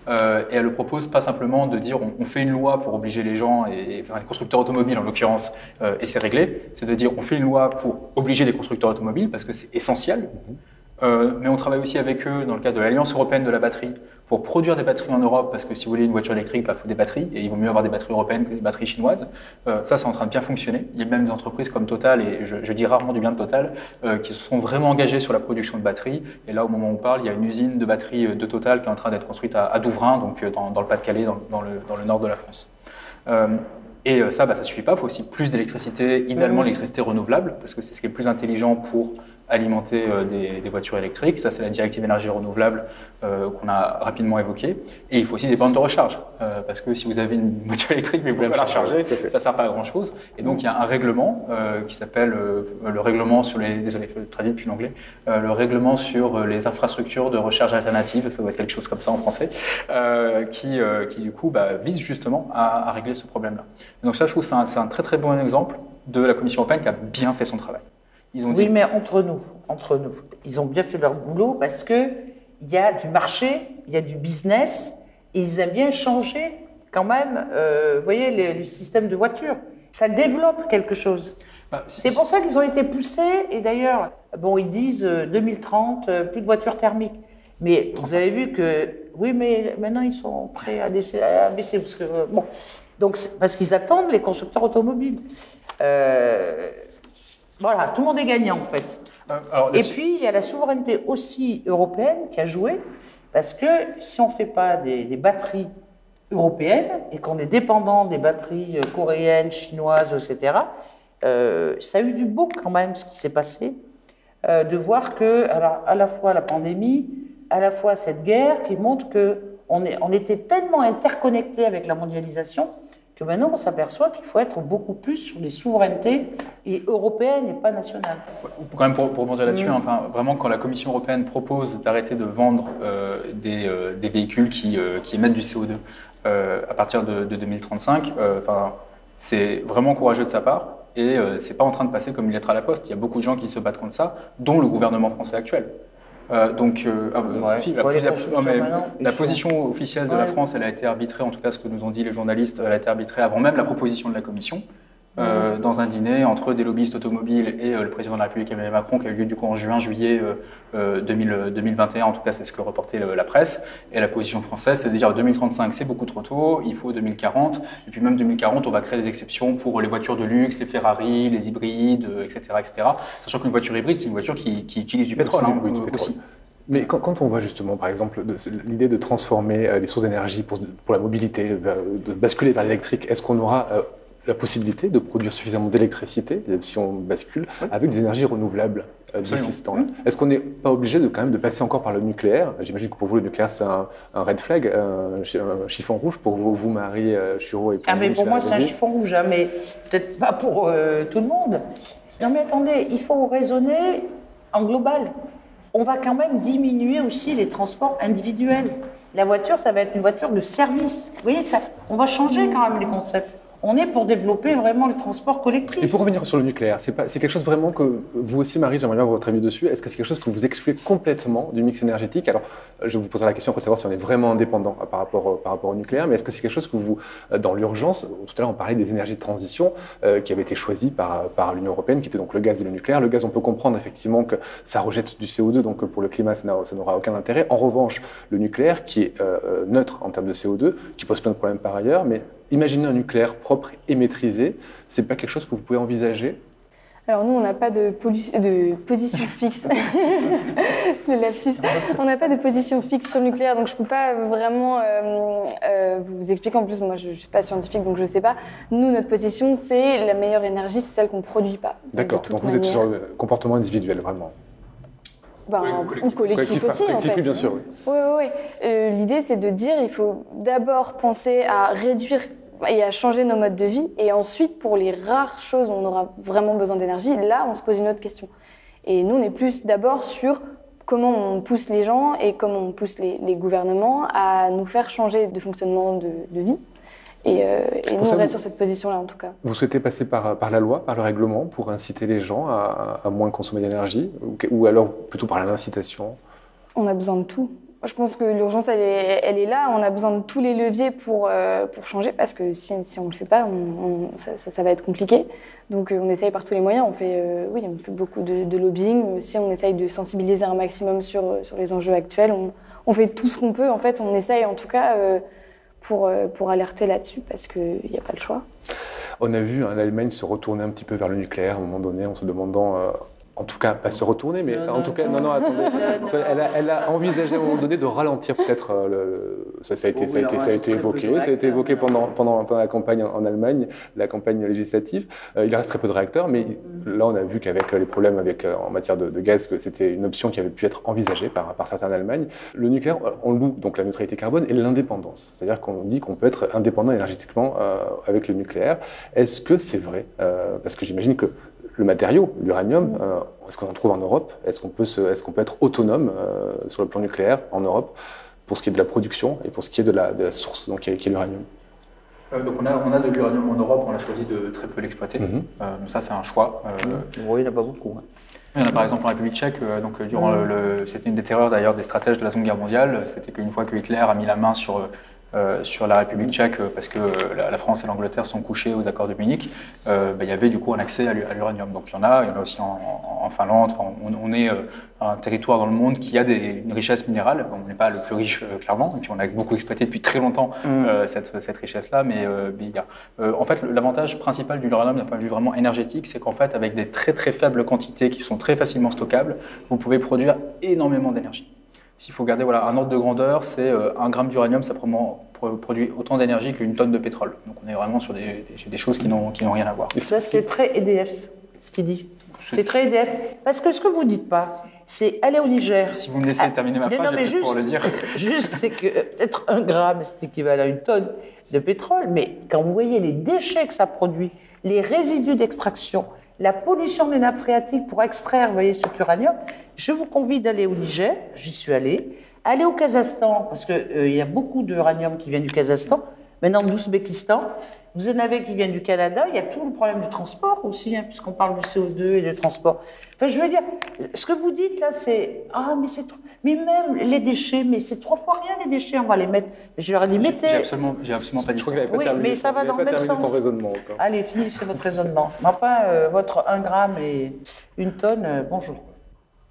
Euh, et elle ne propose pas simplement de dire on, fait une loi pour obliger les gens, et, enfin, les constructeurs automobiles en l'occurrence, euh, et c'est réglé. C'est de dire on fait une loi pour obliger les constructeurs automobiles parce que c'est essentiel. Euh, mais on travaille aussi avec eux dans le cadre de l'Alliance européenne de la batterie pour produire des batteries en Europe, parce que si vous voulez une voiture électrique, il bah, faut des batteries, et il vaut mieux avoir des batteries européennes que des batteries chinoises. Euh, ça, c'est en train de bien fonctionner. Il y a même des entreprises comme Total, et je, dis rarement du bien de Total, euh, qui se sont vraiment engagées sur la production de batteries. Et là, au moment où on parle, il y a une usine de batteries de Total qui est en train d'être construite à, Douvrin, donc dans, le Pas-de-Calais, dans, le, nord de la France. Et ça, bah, ça ne suffit pas, il faut aussi plus d'électricité, idéalement mmh. l'électricité renouvelable, parce que c'est ce qui est le plus intelligent pour alimenter euh, des, voitures électriques. Ça, c'est la directive énergie renouvelable euh, qu'on a rapidement évoquée. Et il faut aussi des bandes de recharge, euh, parce que si vous avez une voiture électrique mais vous ne pouvez pas la recharger, ça ne sert pas à grand-chose. Et donc, il y a un règlement qui s'appelle le règlement sur les... Désolé, je traduis depuis l'anglais. le règlement sur les infrastructures de recharge alternatives, ça doit être quelque chose comme ça en français, qui, qui, du coup bah, vise justement à, régler ce problème-là. Donc ça, je trouve que c'est un très très bon exemple de la Commission européenne qui a bien fait son travail oui, mais entre nous, entre nous, ils ont bien fait leur boulot parce que il y a du marché, il y a du business, et ils aiment bien changer quand même. Euh, vous voyez le, système de voiture, ça développe quelque chose. Bah, c'est pour ça qu'ils ont été poussés. Et d'ailleurs, bon, ils disent 2030, euh, euh, plus de voitures thermiques. Mais vous avez vu que, oui, mais maintenant ils sont prêts à, baisser, parce que, bon, donc parce qu'ils attendent les constructeurs automobiles. Euh, voilà, tout le monde est gagnant en fait. Euh, et puis, il y a la souveraineté aussi européenne qui a joué, parce que si on ne fait pas des, batteries européennes et qu'on est dépendant des batteries euh, coréennes, chinoises, etc., euh, ça a eu du beau quand même ce qui s'est passé, de voir que, alors, à la fois la pandémie, à la fois cette guerre qui montre que on, est, on était tellement interconnectés avec la mondialisation que maintenant on s'aperçoit qu'il faut être beaucoup plus sur les souverainetés et européennes et pas nationales. Quand même pour, pour rebondir là-dessus, mm. enfin, vraiment quand la Commission européenne propose d'arrêter de vendre euh, des, euh, des, véhicules qui, euh, qui, émettent du CO2 à partir de, 2035, enfin, c'est vraiment courageux de sa part et c'est pas en train de passer comme une lettre à la poste. Il y a beaucoup de gens qui se battent contre ça, dont le gouvernement français actuel. Euh, donc, euh, ah, bah, la, position officielle de la France, elle a été arbitrée, en tout cas ce que nous ont dit les journalistes, elle a été arbitrée avant même la proposition de la Commission. Euh, dans un dîner entre des lobbyistes automobiles et le président de la République Emmanuel Macron qui a eu lieu du coup en juin-juillet 2021, en tout cas c'est ce que reportait la presse. Et la position française, c'est de dire 2035 c'est beaucoup trop tôt, il faut 2040, et puis même 2040 on va créer des exceptions pour les voitures de luxe, les Ferrari, les hybrides, etc. etc. Sachant qu'une voiture hybride c'est une voiture qui, utilise du pétrole, hein, aussi. Mais quand, on voit justement, par exemple, l'idée de transformer les sources d'énergie pour, pour, la mobilité, de basculer vers l'électrique, est-ce qu'on aura la possibilité de produire suffisamment d'électricité, si on bascule, avec des énergies renouvelables euh, d'ici ce temps-là. Est-ce qu'on n'est pas obligé de quand même de passer encore par le nucléaire? J'imagine que pour vous, le nucléaire, c'est un, red flag, un, chiffon rouge pour vous, vous Marie euh, Churo et pour Ah, mais pour moi, c'est un chiffon rouge, hein, mais peut-être pas pour euh, tout le monde. Non, mais attendez, il faut raisonner en global. On va quand même diminuer aussi les transports individuels. La voiture, ça va être une voiture de service. Vous voyez, ça, on va changer quand même les concepts on est pour développer vraiment le transport collectif. Et pour revenir sur le nucléaire, c'est quelque chose vraiment que vous aussi, Marie, j'aimerais bien avoir votre avis dessus. Est-ce que c'est quelque chose que vous excluez complètement du mix énergétique? Alors, je vous poserai la question pour savoir si on est vraiment indépendant euh, par rapport, euh, par rapport au nucléaire, mais est-ce que c'est quelque chose que vous, euh, dans l'urgence, tout à l'heure on parlait des énergies de transition qui avaient été choisies par, par l'Union européenne, qui étaient donc le gaz et le nucléaire. Le gaz, on peut comprendre effectivement que ça rejette du CO2, donc pour le climat, ça n'aura aucun intérêt. En revanche, le nucléaire, qui est neutre en termes de CO2, qui pose plein de problèmes par ailleurs, mais imaginer un nucléaire propre et maîtrisé, c'est pas quelque chose que vous pouvez envisager? Alors nous, on n'a pas de, de, position fixe. le lapsus. On n'a pas de position fixe sur le nucléaire, donc je ne peux pas vraiment euh, euh, vous expliquer. En plus, moi, je ne suis pas scientifique, donc je ne sais pas. Nous, notre position, c'est la meilleure énergie, c'est celle qu'on ne produit pas. D'accord, donc, vous êtes sur le comportement individuel, vraiment ben, ou collectif, aussi, en fait. bien sûr. Oui, oui, oui. Euh, l'idée, c'est de dire il faut d'abord penser à réduire et à changer nos modes de vie. Et ensuite, pour les rares choses où on aura vraiment besoin d'énergie, là, on se pose une autre question. Et nous, on est plus d'abord sur comment on pousse les gens et comment on pousse les, gouvernements à nous faire changer de fonctionnement de, vie. Et, euh, nous, on reste sur cette position-là, en tout cas. Vous souhaitez passer par, par, la loi, par le règlement, pour inciter les gens à, à moins consommer d'énergie, ou, ou alors plutôt par l'incitation? On a besoin de tout je pense que l'urgence, elle est, là. On a besoin de tous les leviers pour, euh, pour changer parce que si, on ne le fait pas, ça, va être compliqué. Donc euh, on essaye par tous les moyens. On fait, euh, oui, on fait beaucoup de, lobbying. Aussi, on essaye de sensibiliser un maximum sur, sur les enjeux actuels. On, fait tout ce qu'on peut. En fait, on essaye en tout cas pour, pour alerter là-dessus parce qu'il n'y a pas le choix. On a vu hein, l'Allemagne se retourner un petit peu vers le nucléaire à un moment donné en se demandant en tout cas, pas se retourner, mais non, en non, tout cas, non, non, attendez. elle, a, elle, a, envisagé à un moment donné de ralentir peut-être euh, le. Ça, ça, a été, ça, a été, ça a été évoqué, ça a été évoqué pendant, pendant, pendant la campagne en, Allemagne, la campagne législative. Euh, il reste très peu de réacteurs, mais là, on a vu qu'avec les problèmes avec, euh, en matière de, de gaz, que c'était une option qui avait pu être envisagée par, par certains en Allemagne. Le nucléaire, on loue donc la neutralité carbone et l'indépendance. C'est-à-dire qu'on dit qu'on peut être indépendant énergétiquement euh, avec le nucléaire. Est-ce que c'est vrai? Parce que j'imagine que le matériau, l'uranium, euh, est-ce qu'on en trouve en Europe Est-ce qu'on peut, est qu'on peut être autonome euh, sur le plan nucléaire en Europe pour ce qui est de la production et pour ce qui est de la, de la source, donc, qui est, est l'uranium? Euh, donc on a, on a de l'uranium en Europe, on a choisi de très peu l'exploiter. Mm -hmm. ça c'est un choix. oui, il n'y en a pas beaucoup. Hein. Il y en a par exemple en République tchèque, donc durant mmh. le, c'était une des terreurs d'ailleurs des stratèges de la Seconde Guerre mondiale, c'était qu'une fois que Hitler a mis la main sur euh, sur la République tchèque, parce que la, la France et l'Angleterre sont couchés aux accords de Munich, euh, bah, il y avait du coup un accès à l'uranium. Donc il y en a, il y en a aussi en, Finlande. Enfin, on, on est euh, un territoire dans le monde qui a des, une richesse minérale. On n'est pas le plus riche, euh, clairement, et puis on a beaucoup exploité depuis très longtemps mmh. cette, cette richesse-là. Mais, mais il y a, en fait, l'avantage principal de l'uranium d'un point de vue vraiment énergétique, c'est qu'en fait, avec des très très faibles quantités qui sont très facilement stockables, vous pouvez produire énormément d'énergie. S'il faut garder voilà, un ordre de grandeur, c'est euh, un gramme d'uranium, ça produit autant d'énergie qu'une tonne de pétrole. Donc on est vraiment sur des, des, des choses qui n'ont rien à voir. Et ça, c'est très EDF, ce qu'il dit. C'est très EDF. Parce que ce que vous ne dites pas, c'est aller au Niger. Si vous me laissez terminer ma phrase, je vais pour le dire. Juste, c'est que peut-être un gramme, c'est équivalent à une tonne de pétrole, mais quand vous voyez les déchets que ça produit, les résidus d'extraction, la pollution des nappes phréatiques pour extraire, voyez, cet uranium, je vous convie d'aller au Niger, j'y suis allé, aller au Kazakhstan, parce qu'il euh, y a beaucoup d'uranium qui vient du Kazakhstan, maintenant de l'Ouzbékistan, vous en avez qui viennent du Canada, il y a tout le problème du transport aussi, hein, puisqu'on parle du CO2 et du transport. Enfin, je veux dire, ce que vous dites là, c'est Ah, mais c'est trop. Mais même les déchets, mais c'est trois fois rien les déchets, on va les mettre. Je leur ai dit, mettez. J'ai absolument, absolument pas dit ça. Oui, mais ça va dans le même sens. Raisonnement, Allez, finissez votre raisonnement. Mais enfin, euh, votre 1 gramme et une tonne, euh, bonjour.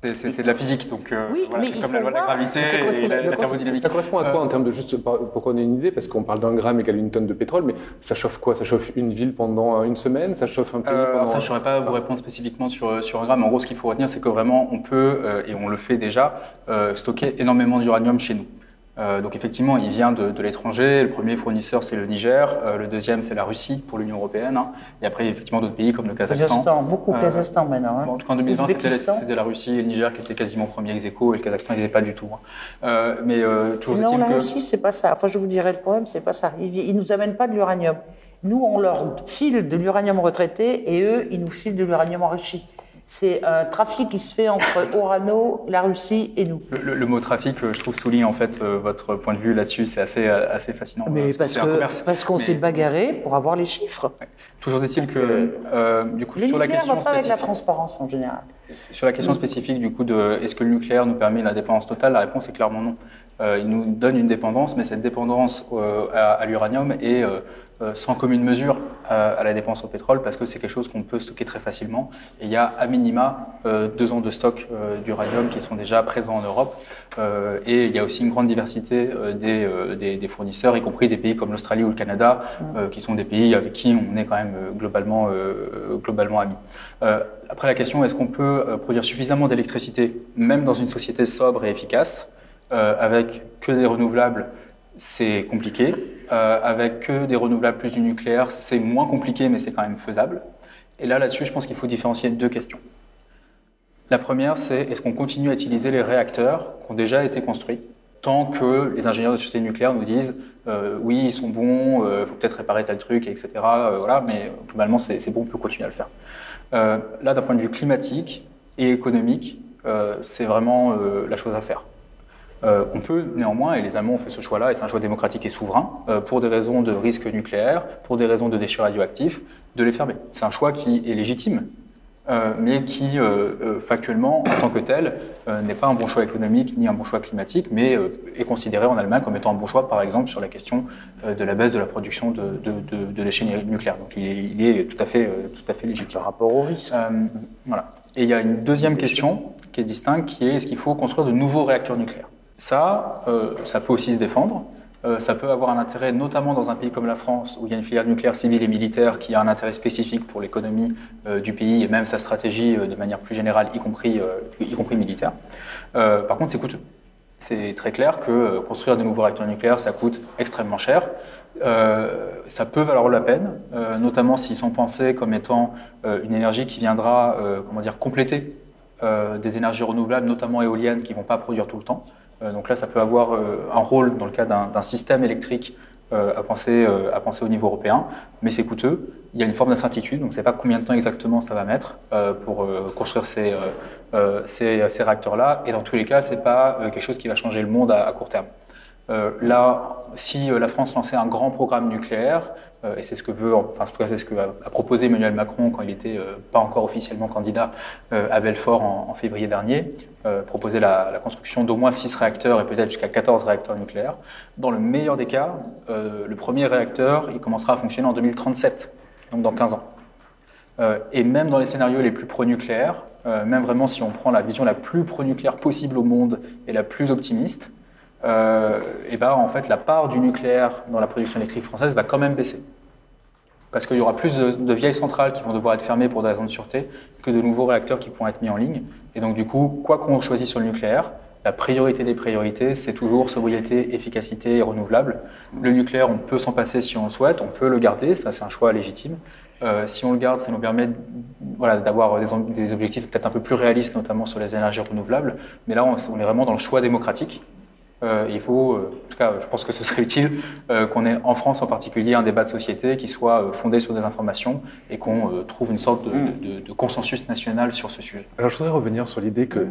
C'est de la physique, donc euh, oui, voilà, c'est comme la loi de la gravité et la, la thermodynamique. Ça correspond à quoi en termes de juste pour qu'on ait une idée Parce qu'on parle d'un gramme égale une tonne de pétrole, mais ça chauffe quoi? Ça chauffe une ville pendant une semaine? Ça chauffe un pays euh, pendant... Ça, je ne saurais pas vous répondre spécifiquement sur, sur un gramme. En gros, ce qu'il faut retenir, c'est que vraiment, on peut, euh, et on le fait déjà, euh, stocker énormément d'uranium chez nous. Euh, donc effectivement, il vient de, de l'étranger. Le premier fournisseur, c'est le Niger. Euh, le deuxième, c'est la Russie pour l'Union européenne. Hein. Et après, effectivement, d'autres pays comme le Kazakhstan. Kazakhstan beaucoup euh, Kazakhstan maintenant. Hein. Bon, en tout cas, en 2020, c'était la Russie et le Niger qui étaient quasiment premiers ex aequo, et le Kazakhstan n'était pas du tout. Hein. mais toujours Non, la que... Russie, c'est pas ça. Enfin, je vous dirais, le problème, c'est pas ça. Ils, ils nous amènent pas de l'uranium. Nous, on leur file de l'uranium retraité et eux, ils nous filent de l'uranium enrichi c'est un trafic qui se fait entre Orano, la Russie et nous. Le, le, le mot trafic, je trouve, souligne en fait votre point de vue là-dessus. C'est assez, assez fascinant. Mais parce, que, parce qu'on s'est bagarré pour avoir les chiffres. Ouais. Toujours est-il que, euh, du coup, sur la question va pas avec la transparence en général. Sur la question spécifique du coup de est-ce que le nucléaire nous permet la dépendance totale, la réponse est clairement non. Euh, il nous donne une dépendance, mais cette dépendance euh, à, à l'uranium est euh, sans commune mesure euh, à la dépense au pétrole parce que c'est quelque chose qu'on peut stocker très facilement. Et il y a à minima euh, deux ans de stock d'uranium qui sont déjà présents en Europe. et il y a aussi une grande diversité des, fournisseurs, y compris des pays comme l'Australie ou le Canada, qui sont des pays avec qui on est quand même globalement amis. après la question, est-ce qu'on peut produire suffisamment d'électricité, même dans une société sobre et efficace, avec que des renouvelables c'est compliqué. Euh, avec que des renouvelables plus du nucléaire, c'est moins compliqué, mais c'est quand même faisable. Et là, là-dessus, je pense qu'il faut différencier deux questions. La première, c'est est-ce qu'on continue à utiliser les réacteurs qui ont déjà été construits tant que les ingénieurs de sûreté nucléaire nous disent euh, oui, ils sont bons, il euh, faut peut-être réparer tel truc, etc. Voilà, mais globalement, c'est bon, on peut continuer à le faire. Là, d'un point de vue climatique et économique, c'est vraiment la chose à faire. Euh, on peut néanmoins, et les Allemands ont fait ce choix-là, et c'est un choix démocratique et souverain, euh, pour des raisons de risque nucléaire, pour des raisons de déchets radioactifs, de les fermer. C'est un choix qui est légitime. euh, mais qui, factuellement, en tant que tel, n'est pas un bon choix économique ni un bon choix climatique, mais est considéré en Allemagne comme étant un bon choix, par exemple, sur la question de la baisse de la production de, de, l'échelle nucléaire. Donc il est, tout, à fait, tout à fait légitime. Par rapport au risque. voilà. Et il y a une deuxième question qui est distincte, qui est est-ce qu'il faut construire de nouveaux réacteurs nucléaires? Ça, ça peut aussi se défendre. Euh, ça peut avoir un intérêt, notamment dans un pays comme la France, où il y a une filière nucléaire civile et militaire qui a un intérêt spécifique pour l'économie euh, du pays et même sa stratégie euh, de manière plus générale, y compris, y compris militaire. par contre, c'est coûteux. C'est très clair que construire de nouveaux réacteurs nucléaires, ça coûte extrêmement cher. ça peut valoir la peine, notamment s'ils sont pensés comme étant une énergie qui viendra comment dire, compléter des énergies renouvelables, notamment éoliennes, qui ne vont pas produire tout le temps. Euh, donc là, ça peut avoir euh, un rôle dans le cas d'un système électrique euh, à, penser, à penser au niveau européen, mais c'est coûteux. Il y a une forme d'incertitude, donc on ne sait pas combien de temps exactement ça va mettre pour construire ces, ces, réacteurs-là. Et dans tous les cas, ce n'est pas quelque chose qui va changer le monde à court terme. Là, si la France lançait un grand programme nucléaire, euh, et c'est ce que veut, enfin, en tout cas, c'est ce que a, proposé Emmanuel Macron quand il n'était euh, pas encore officiellement candidat euh, à Belfort en, février dernier, proposer la, construction d'au moins 6 réacteurs et peut-être jusqu'à 14 réacteurs nucléaires. Dans le meilleur des cas, le premier réacteur, il commencera à fonctionner en 2037, donc dans 15 ans. et même dans les scénarios les plus pro-nucléaires, même vraiment si on prend la vision la plus pro-nucléaire possible au monde et la plus optimiste, euh, et ben, en fait, la part du nucléaire dans la production électrique française va quand même baisser. Parce qu'il y aura plus de, vieilles centrales qui vont devoir être fermées pour des raisons de sûreté que de nouveaux réacteurs qui pourront être mis en ligne. Et donc, du coup, quoi qu'on choisisse sur le nucléaire, la priorité des priorités, c'est toujours sobriété, efficacité et renouvelable. Le nucléaire, on peut s'en passer si on le souhaite, on peut le garder, ça c'est un choix légitime. Euh, si on le garde, ça nous permet d'avoir des, objectifs peut-être un peu plus réalistes, notamment sur les énergies renouvelables. Mais là, on est vraiment dans le choix démocratique. Euh, il faut, euh, en tout cas, je pense que ce serait utile euh, qu'on ait en France en particulier un débat de société qui soit fondé sur des informations et qu'on trouve une sorte mm. de, consensus national sur ce sujet. Alors je voudrais revenir sur l'idée que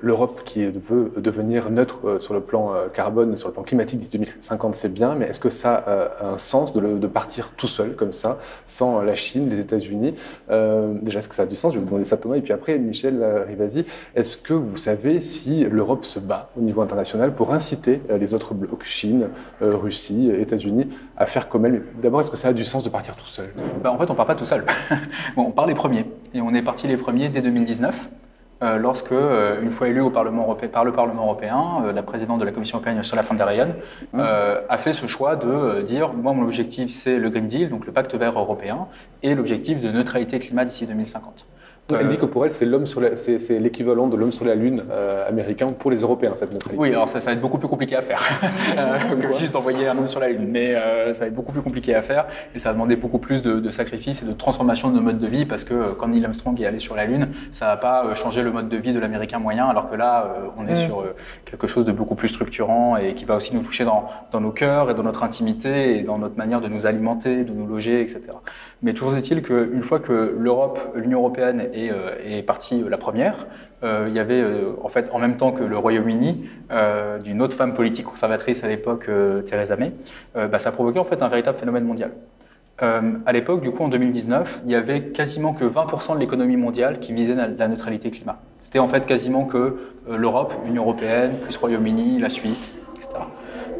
l'Europe qui veut devenir neutre sur le plan carbone, sur le plan climatique d'ici 2050, c'est bien, mais est-ce que ça a un sens de, partir tout seul comme ça, sans la Chine, les États-Unis? Déjà, est-ce que ça a du sens? Je vais vous demander ça Thomas. Et puis après, Michel Rivasi, est-ce que vous savez si l'Europe se bat au niveau international pour inciter euh, les autres blocs, Chine, euh, Russie, États-Unis, à faire comme elle. D'abord, est-ce que ça a du sens de partir tout seul? Bah, En fait, on ne part pas tout seul. bon, on part les premiers. Et on est parti les premiers dès 2019. Euh, lorsque, une fois élu au Parlement européen, par le Parlement européen, la présidente de la Commission européenne, Ursula von der Leyen, mmh. a fait ce choix de dire moi, mon objectif, c'est le Green Deal, donc le pacte vert européen, et l'objectif de neutralité climat d'ici 2050. Elle dit que pour elle, c'est l'homme sur c'est l'équivalent de l'homme sur la lune euh, américain pour les Européens cette neutralité. Oui, alors ça, ça, va être beaucoup plus compliqué à faire euh, que juste d'envoyer un homme sur la lune, mais euh, ça va être beaucoup plus compliqué à faire et ça va demander beaucoup plus de, sacrifices et de transformation de nos modes de vie parce que quand Neil Armstrong est allé sur la lune, ça va pas changer le mode de vie de l'américain moyen, alors que là, on est mm. sur quelque chose de beaucoup plus structurant et qui va aussi nous toucher dans, dans nos cœurs et dans notre intimité et dans notre manière de nous alimenter, de nous loger, etc. Mais toujours est-il qu'une fois que l'Europe, l'Union européenne est, euh, est, partie la première, euh, il y avait euh, en fait en même temps que le Royaume-Uni d'une autre femme politique conservatrice à l'époque, Theresa May, bah, ça a provoqué en fait un véritable phénomène mondial. à l'époque, du coup, en 2019, il y avait quasiment que 20% de l'économie mondiale qui visait la neutralité climat. C'était en fait quasiment que l'Europe, l'Union européenne, plus Royaume-Uni, la Suisse, etc.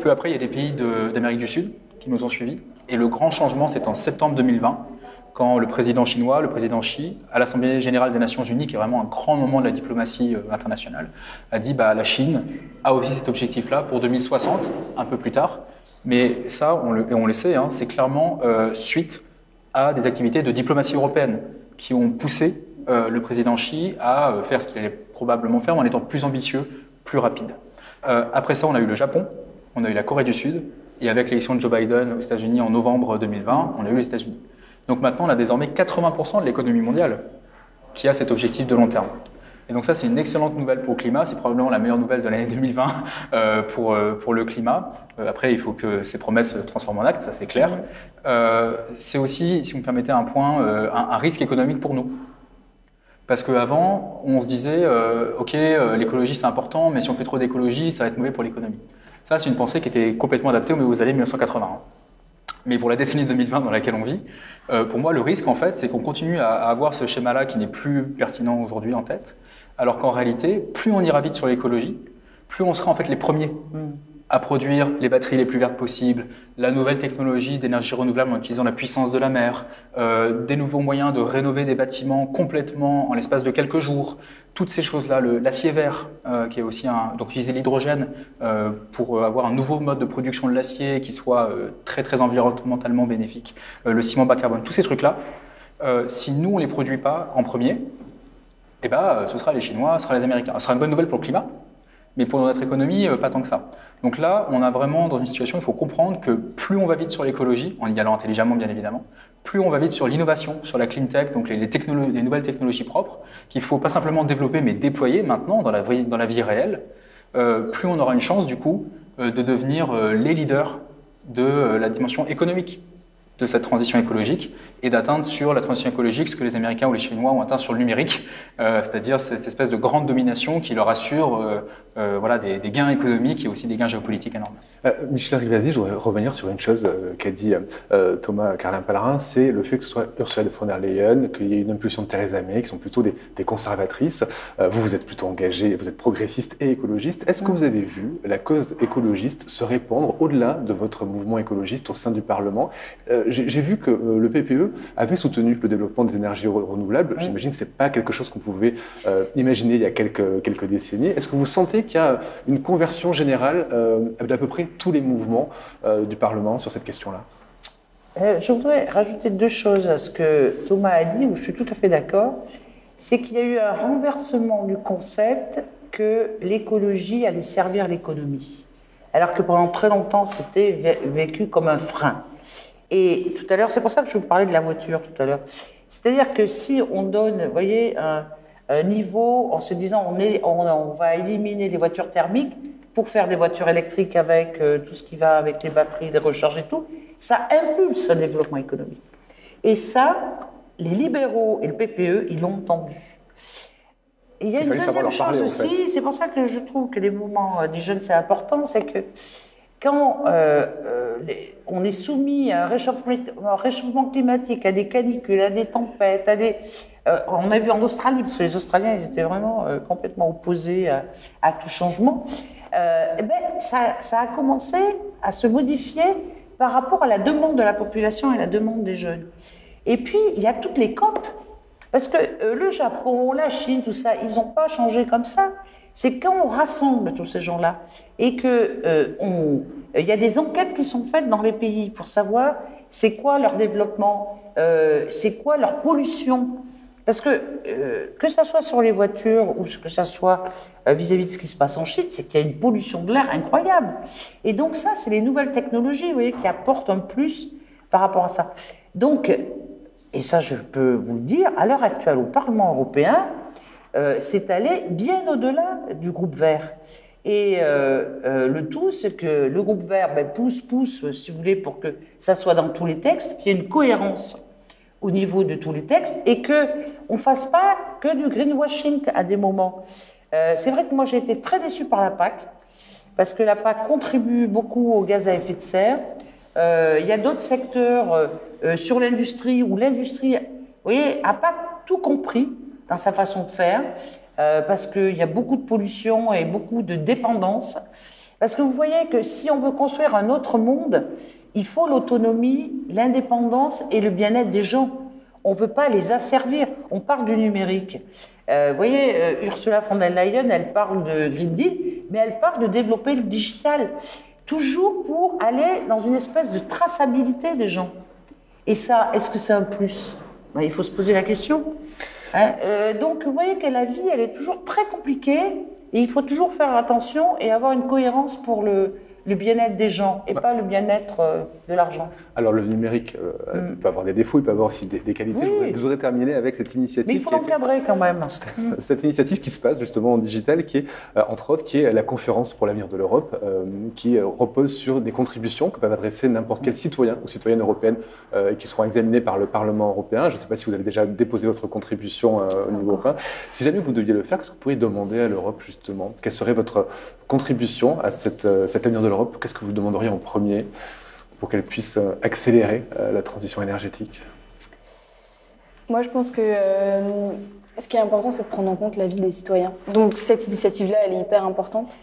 Peu après, il y a des pays d'Amérique du Sud qui nous ont suivis. Et le grand changement, c'est en septembre 2020, quand le président chinois, le président Xi, à l'Assemblée générale des Nations unies, qui est vraiment un grand moment de la diplomatie euh, internationale, a dit bah, la Chine a aussi cet objectif-là pour 2060, un peu plus tard. Mais ça, on le, et on le sait, hein, c'est clairement euh, suite à des activités de diplomatie européenne qui ont poussé euh, le président Xi à faire ce qu'il allait probablement faire en étant plus ambitieux, plus rapide. après ça, on a eu le Japon, on a eu la Corée du Sud, et avec l'élection de Joe Biden aux États-Unis en novembre 2020, on a eu les États-Unis. Donc maintenant, on a désormais 80% de l'économie mondiale qui a cet objectif de long terme. Et donc ça, c'est une excellente nouvelle pour le climat. C'est probablement la meilleure nouvelle de l'année 2020 euh, pour, euh, pour le climat. Euh, après, il faut que ces promesses se transforment en actes, ça c'est clair. c'est aussi, si vous me permettez un point, un, risque économique pour nous. Parce qu'avant, on se disait, OK, l'écologie c'est important, mais si on fait trop d'écologie, ça va être mauvais pour l'économie. Ça, c'est une pensée qui était complètement adaptée au aux années 1980. Mais pour la décennie 2020 dans laquelle on vit, euh, pour moi, le risque, en fait, c'est qu'on continue à, à avoir ce schéma-là qui n'est plus pertinent aujourd'hui en tête, alors qu'en réalité, plus on ira vite sur l'écologie, plus on sera en fait les premiers à produire les batteries les plus vertes possibles, la nouvelle technologie d'énergie renouvelable en utilisant la puissance de la mer, euh, des nouveaux moyens de rénover des bâtiments complètement en l'espace de quelques jours, toutes ces choses-là, l'acier vert, euh, qui est aussi un, donc utiliser l'hydrogène euh, pour avoir un nouveau mode de production de l'acier qui soit très très environnementalement bénéfique, le ciment bas carbone, tous ces trucs-là, si nous on les produit pas en premier, eh ben, ce sera les Chinois, ce sera les Américains. Ce sera une bonne nouvelle pour le climat, mais pour notre économie, pas tant que ça. Donc là, on a vraiment dans une situation, il faut comprendre que plus on va vite sur l'écologie, en y allant intelligemment bien évidemment, plus on va vite sur l'innovation, sur la clean tech, donc les, nouvelles technologies propres, qu'il faut pas simplement développer, mais déployer maintenant dans la, vie- réelle, euh, plus on aura une chance du coup euh, de devenir euh, les leaders de la dimension économique de cette transition écologique et d'atteindre sur la transition écologique ce que les Américains ou les Chinois ont atteint sur le numérique, euh, c'est-à-dire cette espèce de grande domination qui leur assure euh, euh, voilà, des, gains économiques et aussi des gains géopolitiques énormes. Michel Rivasi, je voudrais revenir sur une chose qu'a dit Thomas Carlin-Palarin, c'est le fait que ce soit Ursula von der Leyen, qu'il y ait une impulsion de Theresa May, qui sont plutôt des, conservatrices. Vous, vous êtes plutôt engagé, vous êtes progressiste et écologiste. Est-ce que vous avez vu la cause écologiste se répandre au-delà de votre mouvement écologiste au sein du Parlement? J'ai vu que euh, le PPE avait soutenu le développement des énergies re- renouvelables. J'imagine que ce n'est pas quelque chose qu'on pouvait euh, imaginer il y a quelques, quelques décennies. Est-ce que vous sentez qu'il y a une conversion générale euh, d'à peu près tous les mouvements euh, du Parlement sur cette question-là? Je voudrais rajouter deux choses à ce que Thomas a dit, où je suis tout à fait d'accord. C'est qu'il y a eu un renversement du concept que l'écologie allait servir l'économie. Alors que pendant très longtemps, c'était vé- vécu comme un frein. Et tout à l'heure, c'est pour ça que je vous parlais de la voiture tout à l'heure. C'est-à-dire que si on donne, vous voyez, un, un niveau en se disant on, est, on, on va éliminer les voitures thermiques pour faire des voitures électriques avec euh, tout ce qui va avec les batteries, les recharges et tout, ça impulse un développement économique. Et ça, les libéraux et le PPE, ils l'ont entendu. Et il y a Il une deuxième parler, chose en fait. aussi, c'est pour ça que je trouve que les mouvements euh, des jeunes, c'est important, c'est que quand euh, euh, on est soumis à un réchauffement, climatique, à des canicules, à des tempêtes, à des... euh, on a vu en Australie, parce que les Australiens, étaient vraiment complètement opposés à, tout changement, eh ben, ça, ça a commencé à se modifier par rapport à la demande de la population et la demande des jeunes. Et puis, il y a toutes les COP. Parce que le Japon, la Chine, tout ça, ils n'ont pas changé comme ça. C'est quand on rassemble tous ces gens-là et que euh, on- il y a des enquêtes qui sont faites dans les pays pour savoir c'est quoi leur développement, euh, c'est quoi leur pollution. Parce que euh, que ça soit sur les voitures ou que ça soit vis-à-vis de ce qui se passe en Chine, c'est qu'il y a une pollution de l'air incroyable. Et donc ça, c'est les nouvelles technologies, vous voyez, qui apportent un plus par rapport à ça. Donc et ça je peux vous le dire, à l'heure actuelle au Parlement européen, euh, c'est allé bien au-delà du groupe vert. Et euh, euh, le tout, c'est que le groupe vert ben, pousse, pousse, euh, si vous voulez, pour que ça soit dans tous les textes, qu'il y ait une cohérence au niveau de tous les textes et que on fasse pas que du greenwashing à des moments. Euh, c'est vrai que moi j'ai été très déçue par la PAC parce que la PAC contribue beaucoup aux gaz à effet de serre. Euh, il y a d'autres secteurs euh, euh, sur l'industrie où l'industrie, vous voyez, a pas tout compris dans sa façon de faire euh, parce qu'il y a beaucoup de pollution et beaucoup de dépendance. Parce que vous voyez que si on veut construire un autre monde, il faut l'autonomie, l'indépendance et le bien-être des gens. On ne veut pas les asservir. On parle du numérique. Euh, vous voyez, euh, Ursula von der Leyen, elle parle de Green Deal, mais elle parle de développer le digital. Toujours pour aller dans une espèce de traçabilité des gens. Et ça, est-ce que c'est un plus? Ben, Il faut se poser la question. Hein, euh, donc, vous voyez que la vie, elle est toujours très compliquée et il faut toujours faire attention et avoir une cohérence pour le, le bien-être des gens et pas le bien-être euh, de l'argent. Alors le numérique euh, Mm. peut avoir des défauts, il peut avoir aussi des, des qualités. Oui. Je, voudrais, je voudrais terminer avec cette initiative. Mais il faut a été- l'encadrer quand même. cette initiative qui se passe justement en digital, qui est euh, entre autres qui est la conférence pour l'avenir de l'Europe, euh, qui euh, repose sur des contributions que peuvent adresser n'importe quel citoyen ou citoyenne européenne euh, et qui seront examinées par le Parlement européen. Je ne sais pas si vous avez déjà déposé votre contribution euh, au niveau européen. Si jamais vous deviez le faire, qu'est-ce que vous pourriez demander à l'Europe justement? Quelle serait votre contribution à cette, euh, cet avenir de l'Europe Qu'est-ce que vous demanderiez en premier pour qu'elle puisse euh, accélérer euh, la transition énergétique? Moi, je pense que euh, ce qui est important, c'est de prendre en compte la vie des citoyens. Donc, cette initiative-là, elle est hyper importante.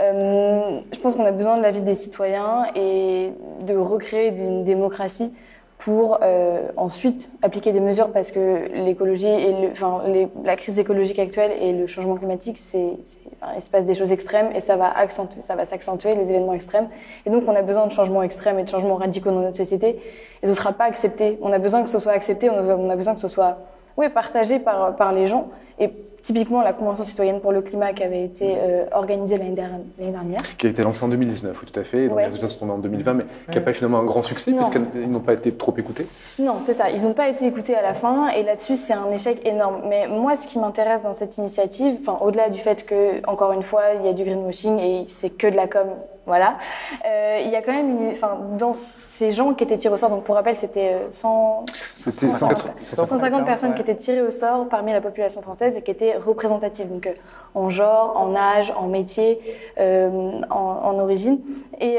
Je pense qu'on a besoin de la vie des citoyens et de recréer une démocratie pour euh, ensuite appliquer des mesures parce que l'écologie et le, enfin, les, la crise écologique actuelle et le changement climatique, c'est, enfin, il se passe des choses extrêmes et ça va accentuer, ça va s'accentuer les événements extrêmes. Et donc on a besoin de changements extrêmes et de changements radicaux dans notre société. Et ce ne sera pas accepté. On a besoin que ce soit accepté. On a, on a besoin que ce soit oui, partagé par, par les gens. Et typiquement la Convention citoyenne pour le climat qui avait été euh, organisée l'année der- l'année dernière. Qui a été lancée en 2019, oui, tout à fait. Et dont Ouais. les résultats sont tombés en 2020, mais qui n'a pas eu finalement un grand succès, puisqu'ils n'ont pas été trop écoutés. Non, c'est ça. Ils n'ont pas été écoutés à la fin et là-dessus, c'est un échec énorme. Mais moi, ce qui m'intéresse dans cette initiative, enfin, au-delà du fait que, encore une fois, il y a du greenwashing et c'est que de la com, voilà, euh, il y a quand même une. Enfin, dans ces gens qui étaient tirés au sort, donc pour rappel, c'était euh, 100. C'était 150, 180 150 personnes qui étaient tirées au sort parmi la population française et qui étaient représentatives, donc euh, en genre, en âge, en métier, euh, en, en origine. Et,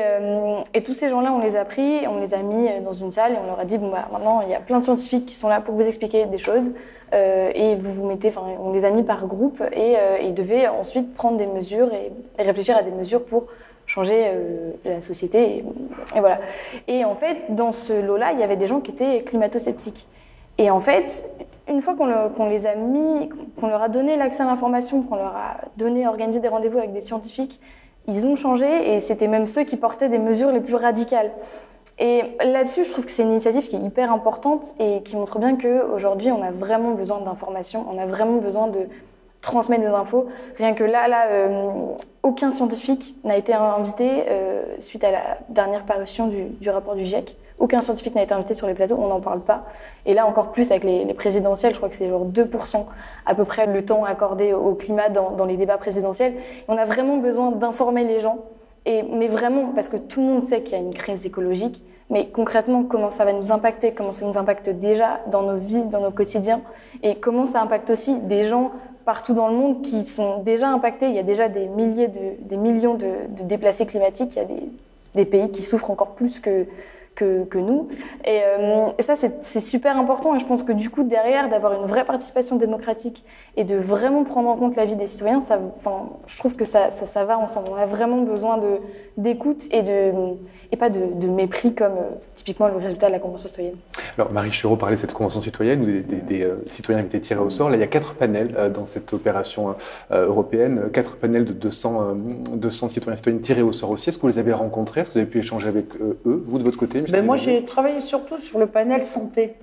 et tous ces gens-là, on les a pris, on les a mis dans une salle et on leur a dit bon, bah, maintenant, il y a plein de scientifiques qui sont là pour vous expliquer des choses. euh, et vous vous mettez, enfin, on les a mis par groupe et euh, ils devaient ensuite prendre des mesures et, et réfléchir à des mesures pour changer euh, la société. Et, voilà. Et en fait, dans ce lot-là, il y avait des gens qui étaient climato-sceptiques. Et en fait, une fois qu'on les a mis, qu'on leur a donné l'accès à l'information, qu'on leur a donné, organisé des rendez-vous avec des scientifiques, ils ont changé et c'était même ceux qui portaient des mesures les plus radicales. Et là-dessus, je trouve que c'est une initiative qui est hyper importante et qui montre bien qu'aujourd'hui, on a vraiment besoin d'informations, on a vraiment besoin de transmettre des infos. Rien que là, là euh, aucun scientifique n'a été invité euh, suite à la dernière parution du, du rapport du GIEC. Aucun scientifique n'a été invité sur les plateaux, on n'en parle pas. Et là, encore plus avec les, les présidentielles, je crois que c'est genre 2% à peu près le temps accordé au climat dans, dans les débats présidentiels. On a vraiment besoin d'informer les gens, et, mais vraiment, parce que tout le monde sait qu'il y a une crise écologique, mais concrètement, comment ça va nous impacter, comment ça nous impacte déjà dans nos vies, dans nos quotidiens, et comment ça impacte aussi des gens partout dans le monde qui sont déjà impactés. Il y a déjà des milliers, de, des millions de, déplacés climatiques. Il y a des pays qui souffrent encore plus que, que, nous. Et, euh, ça, c'est super important. Et je pense que du coup, derrière, d'avoir une vraie participation démocratique et de vraiment prendre en compte la vie des citoyens, je trouve que ça, ça, va ensemble. On a vraiment besoin d'écoute et, et pas de, mépris comme euh, typiquement le résultat de la Convention citoyenne. Alors, Marie Chereau parlait de cette convention citoyenne où des, des- des, euh, été tirés au sort. Là, il y a quatre panels euh, dans cette opération européenne, quatre panels de 200, euh, 200 citoyens citoyennes tirés au sort aussi. Est-ce que vous les avez rencontrés? Est-ce que vous avez pu échanger avec eux, vous de votre côté Ben, moi, j'ai travaillé surtout sur le panel santé.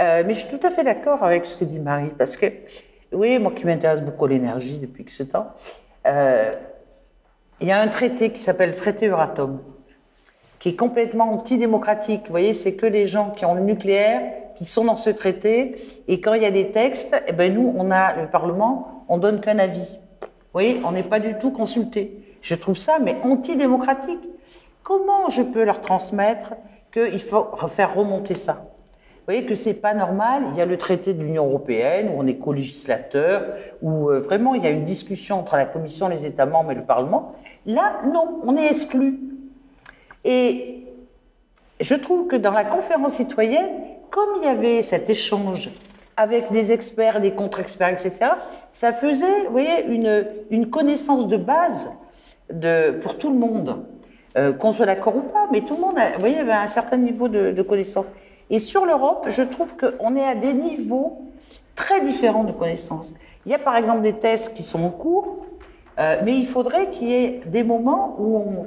Euh, mais je suis tout à fait d'accord avec ce que dit Marie, parce que, oui, moi qui m'intéresse beaucoup à l'énergie depuis que ce temps, euh, il y a un traité qui s'appelle le traité Euratom, qui est complètement antidémocratique. Vous voyez, c'est que les gens qui ont le nucléaire qui sont dans ce traité, et quand il y a des textes, eh ben nous, on a le Parlement, on donne qu'un avis. Vous voyez, on n'est pas du tout consulté. Je trouve ça, mais antidémocratique. Comment je peux leur transmettre qu'il faut faire remonter ça? Vous voyez que c'est pas normal. Il y a le traité de l'Union européenne où on est co-législateur, où euh, vraiment il y a une discussion entre la Commission, les États membres et le Parlement. Là, non, on est exclu. Et je trouve que dans la conférence citoyenne, comme il y avait cet échange avec des experts, des contre-experts, etc., ça faisait, vous voyez, une, connaissance de base pour tout le monde, euh, qu'on soit d'accord ou pas, mais tout le monde, a, vous voyez, avait un certain niveau de, de connaissance. Et sur l'Europe, je trouve qu'on est à des niveaux très différents de connaissances. Il y a par exemple des tests qui sont en cours, euh, mais il faudrait qu'il y ait des moments où,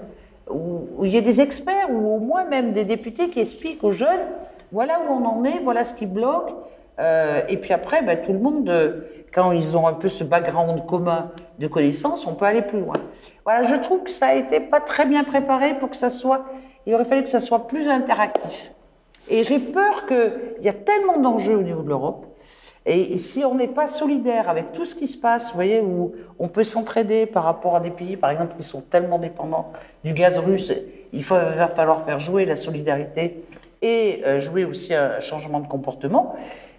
il y ait des experts ou au moins même des députés qui expliquent aux jeunes voilà où on en est, voilà ce qui bloque. Euh, et puis après, ben, tout le monde, euh, quand ils ont un peu ce background commun de connaissances, on peut aller plus loin. Voilà, je trouve que ça a été pas très bien préparé pour que ça soit. Il aurait fallu que ça soit plus interactif. Et j'ai peur qu'il y a tellement d'enjeux au niveau de l'Europe. Et si on n'est pas solidaire avec tout ce qui se passe, vous voyez, où on peut s'entraider par rapport à des pays, par exemple, qui sont tellement dépendants du gaz russe, il va falloir faire jouer la solidarité et euh, jouer aussi un changement de comportement.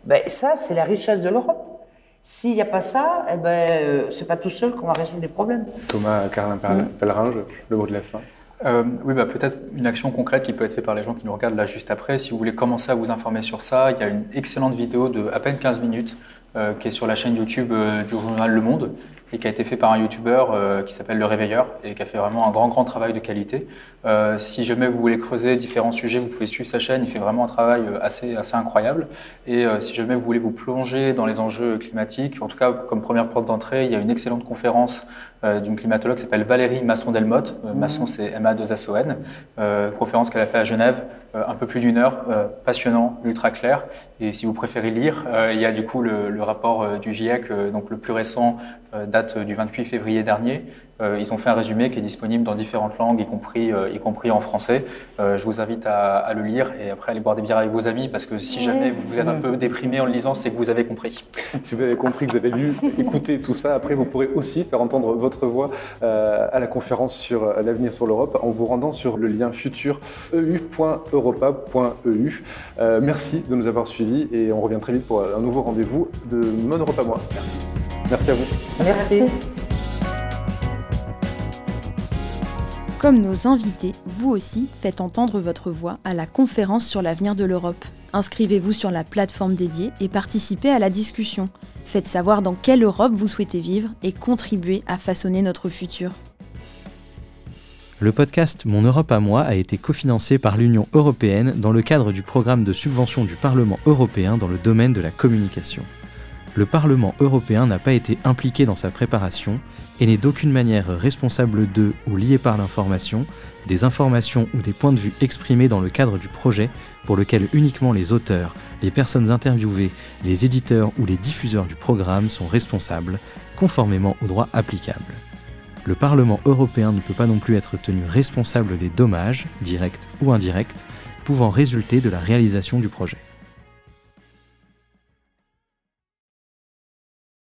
Ben, ça, c'est la richesse de l'Europe. S'il n'y a pas ça, eh ben, euh, c'est pas tout seul qu'on va résoudre les problèmes. Thomas Carlin Pellerin, le mot de la fin. euh, Oui, bah, peut-être une action concrète qui peut être faite par les gens qui nous regardent là juste après. Si vous voulez commencer à vous informer sur ça, il y a une excellente vidéo de à peine 15 minutes euh, qui est sur la chaîne YouTube euh, du journal Le Monde et qui a été fait par un YouTuber euh, qui s'appelle Le Réveilleur et qui a fait vraiment un grand, grand travail de qualité. Euh, si jamais vous voulez creuser différents sujets, vous pouvez suivre sa chaîne, il fait vraiment un travail euh, assez, assez incroyable. Et si jamais vous voulez vous plonger dans les enjeux climatiques, en tout cas comme première porte d'entrée, il y a une excellente conférence d'une climatologue qui s'appelle Valérie Masson-Delmotte. Euh, Masson, c'est M-A-2-S-O-N. Euh, conférence qu'elle a fait à Genève, euh, un peu plus d'une heure, euh, passionnant, ultra clair. Et si vous préférez lire, euh, il y a du coup le, le rapport euh, du GIEC, euh, donc le plus récent, euh, date du 28 février dernier. Euh, ils ont fait un résumé qui est disponible dans différentes langues, y compris, euh, y compris en français. Euh, je vous invite à, à le lire et après aller boire des bières avec vos amis parce que si jamais vous êtes un peu déprimé en le lisant, c'est que vous avez compris. Si vous avez compris, que vous avez lu, écouté tout ça, après vous pourrez aussi faire entendre votre voix euh, à la conférence sur l'avenir sur l'Europe en vous rendant sur le lien futur eu.europa.eu. Euh, merci de nous avoir suivis et on revient très vite pour un nouveau rendez-vous de Mon Europe à moi. Merci à vous. Merci. Comme nos invités, vous aussi faites entendre votre voix à la conférence sur l'avenir de l'Europe. Inscrivez-vous sur la plateforme dédiée et participez à la discussion. Faites savoir dans quelle Europe vous souhaitez vivre et contribuez à façonner notre futur. Le podcast Mon Europe à moi a été cofinancé par l'Union européenne dans le cadre du programme de subvention du Parlement européen dans le domaine de la communication. Le Parlement européen n'a pas été impliqué dans sa préparation et n'est d'aucune manière responsable de ou lié par l'information, des informations ou des points de vue exprimés dans le cadre du projet pour lequel uniquement les auteurs, les personnes interviewées, les éditeurs ou les diffuseurs du programme sont responsables, conformément au droit applicable. Le Parlement européen ne peut pas non plus être tenu responsable des dommages, directs ou indirects, pouvant résulter de la réalisation du projet.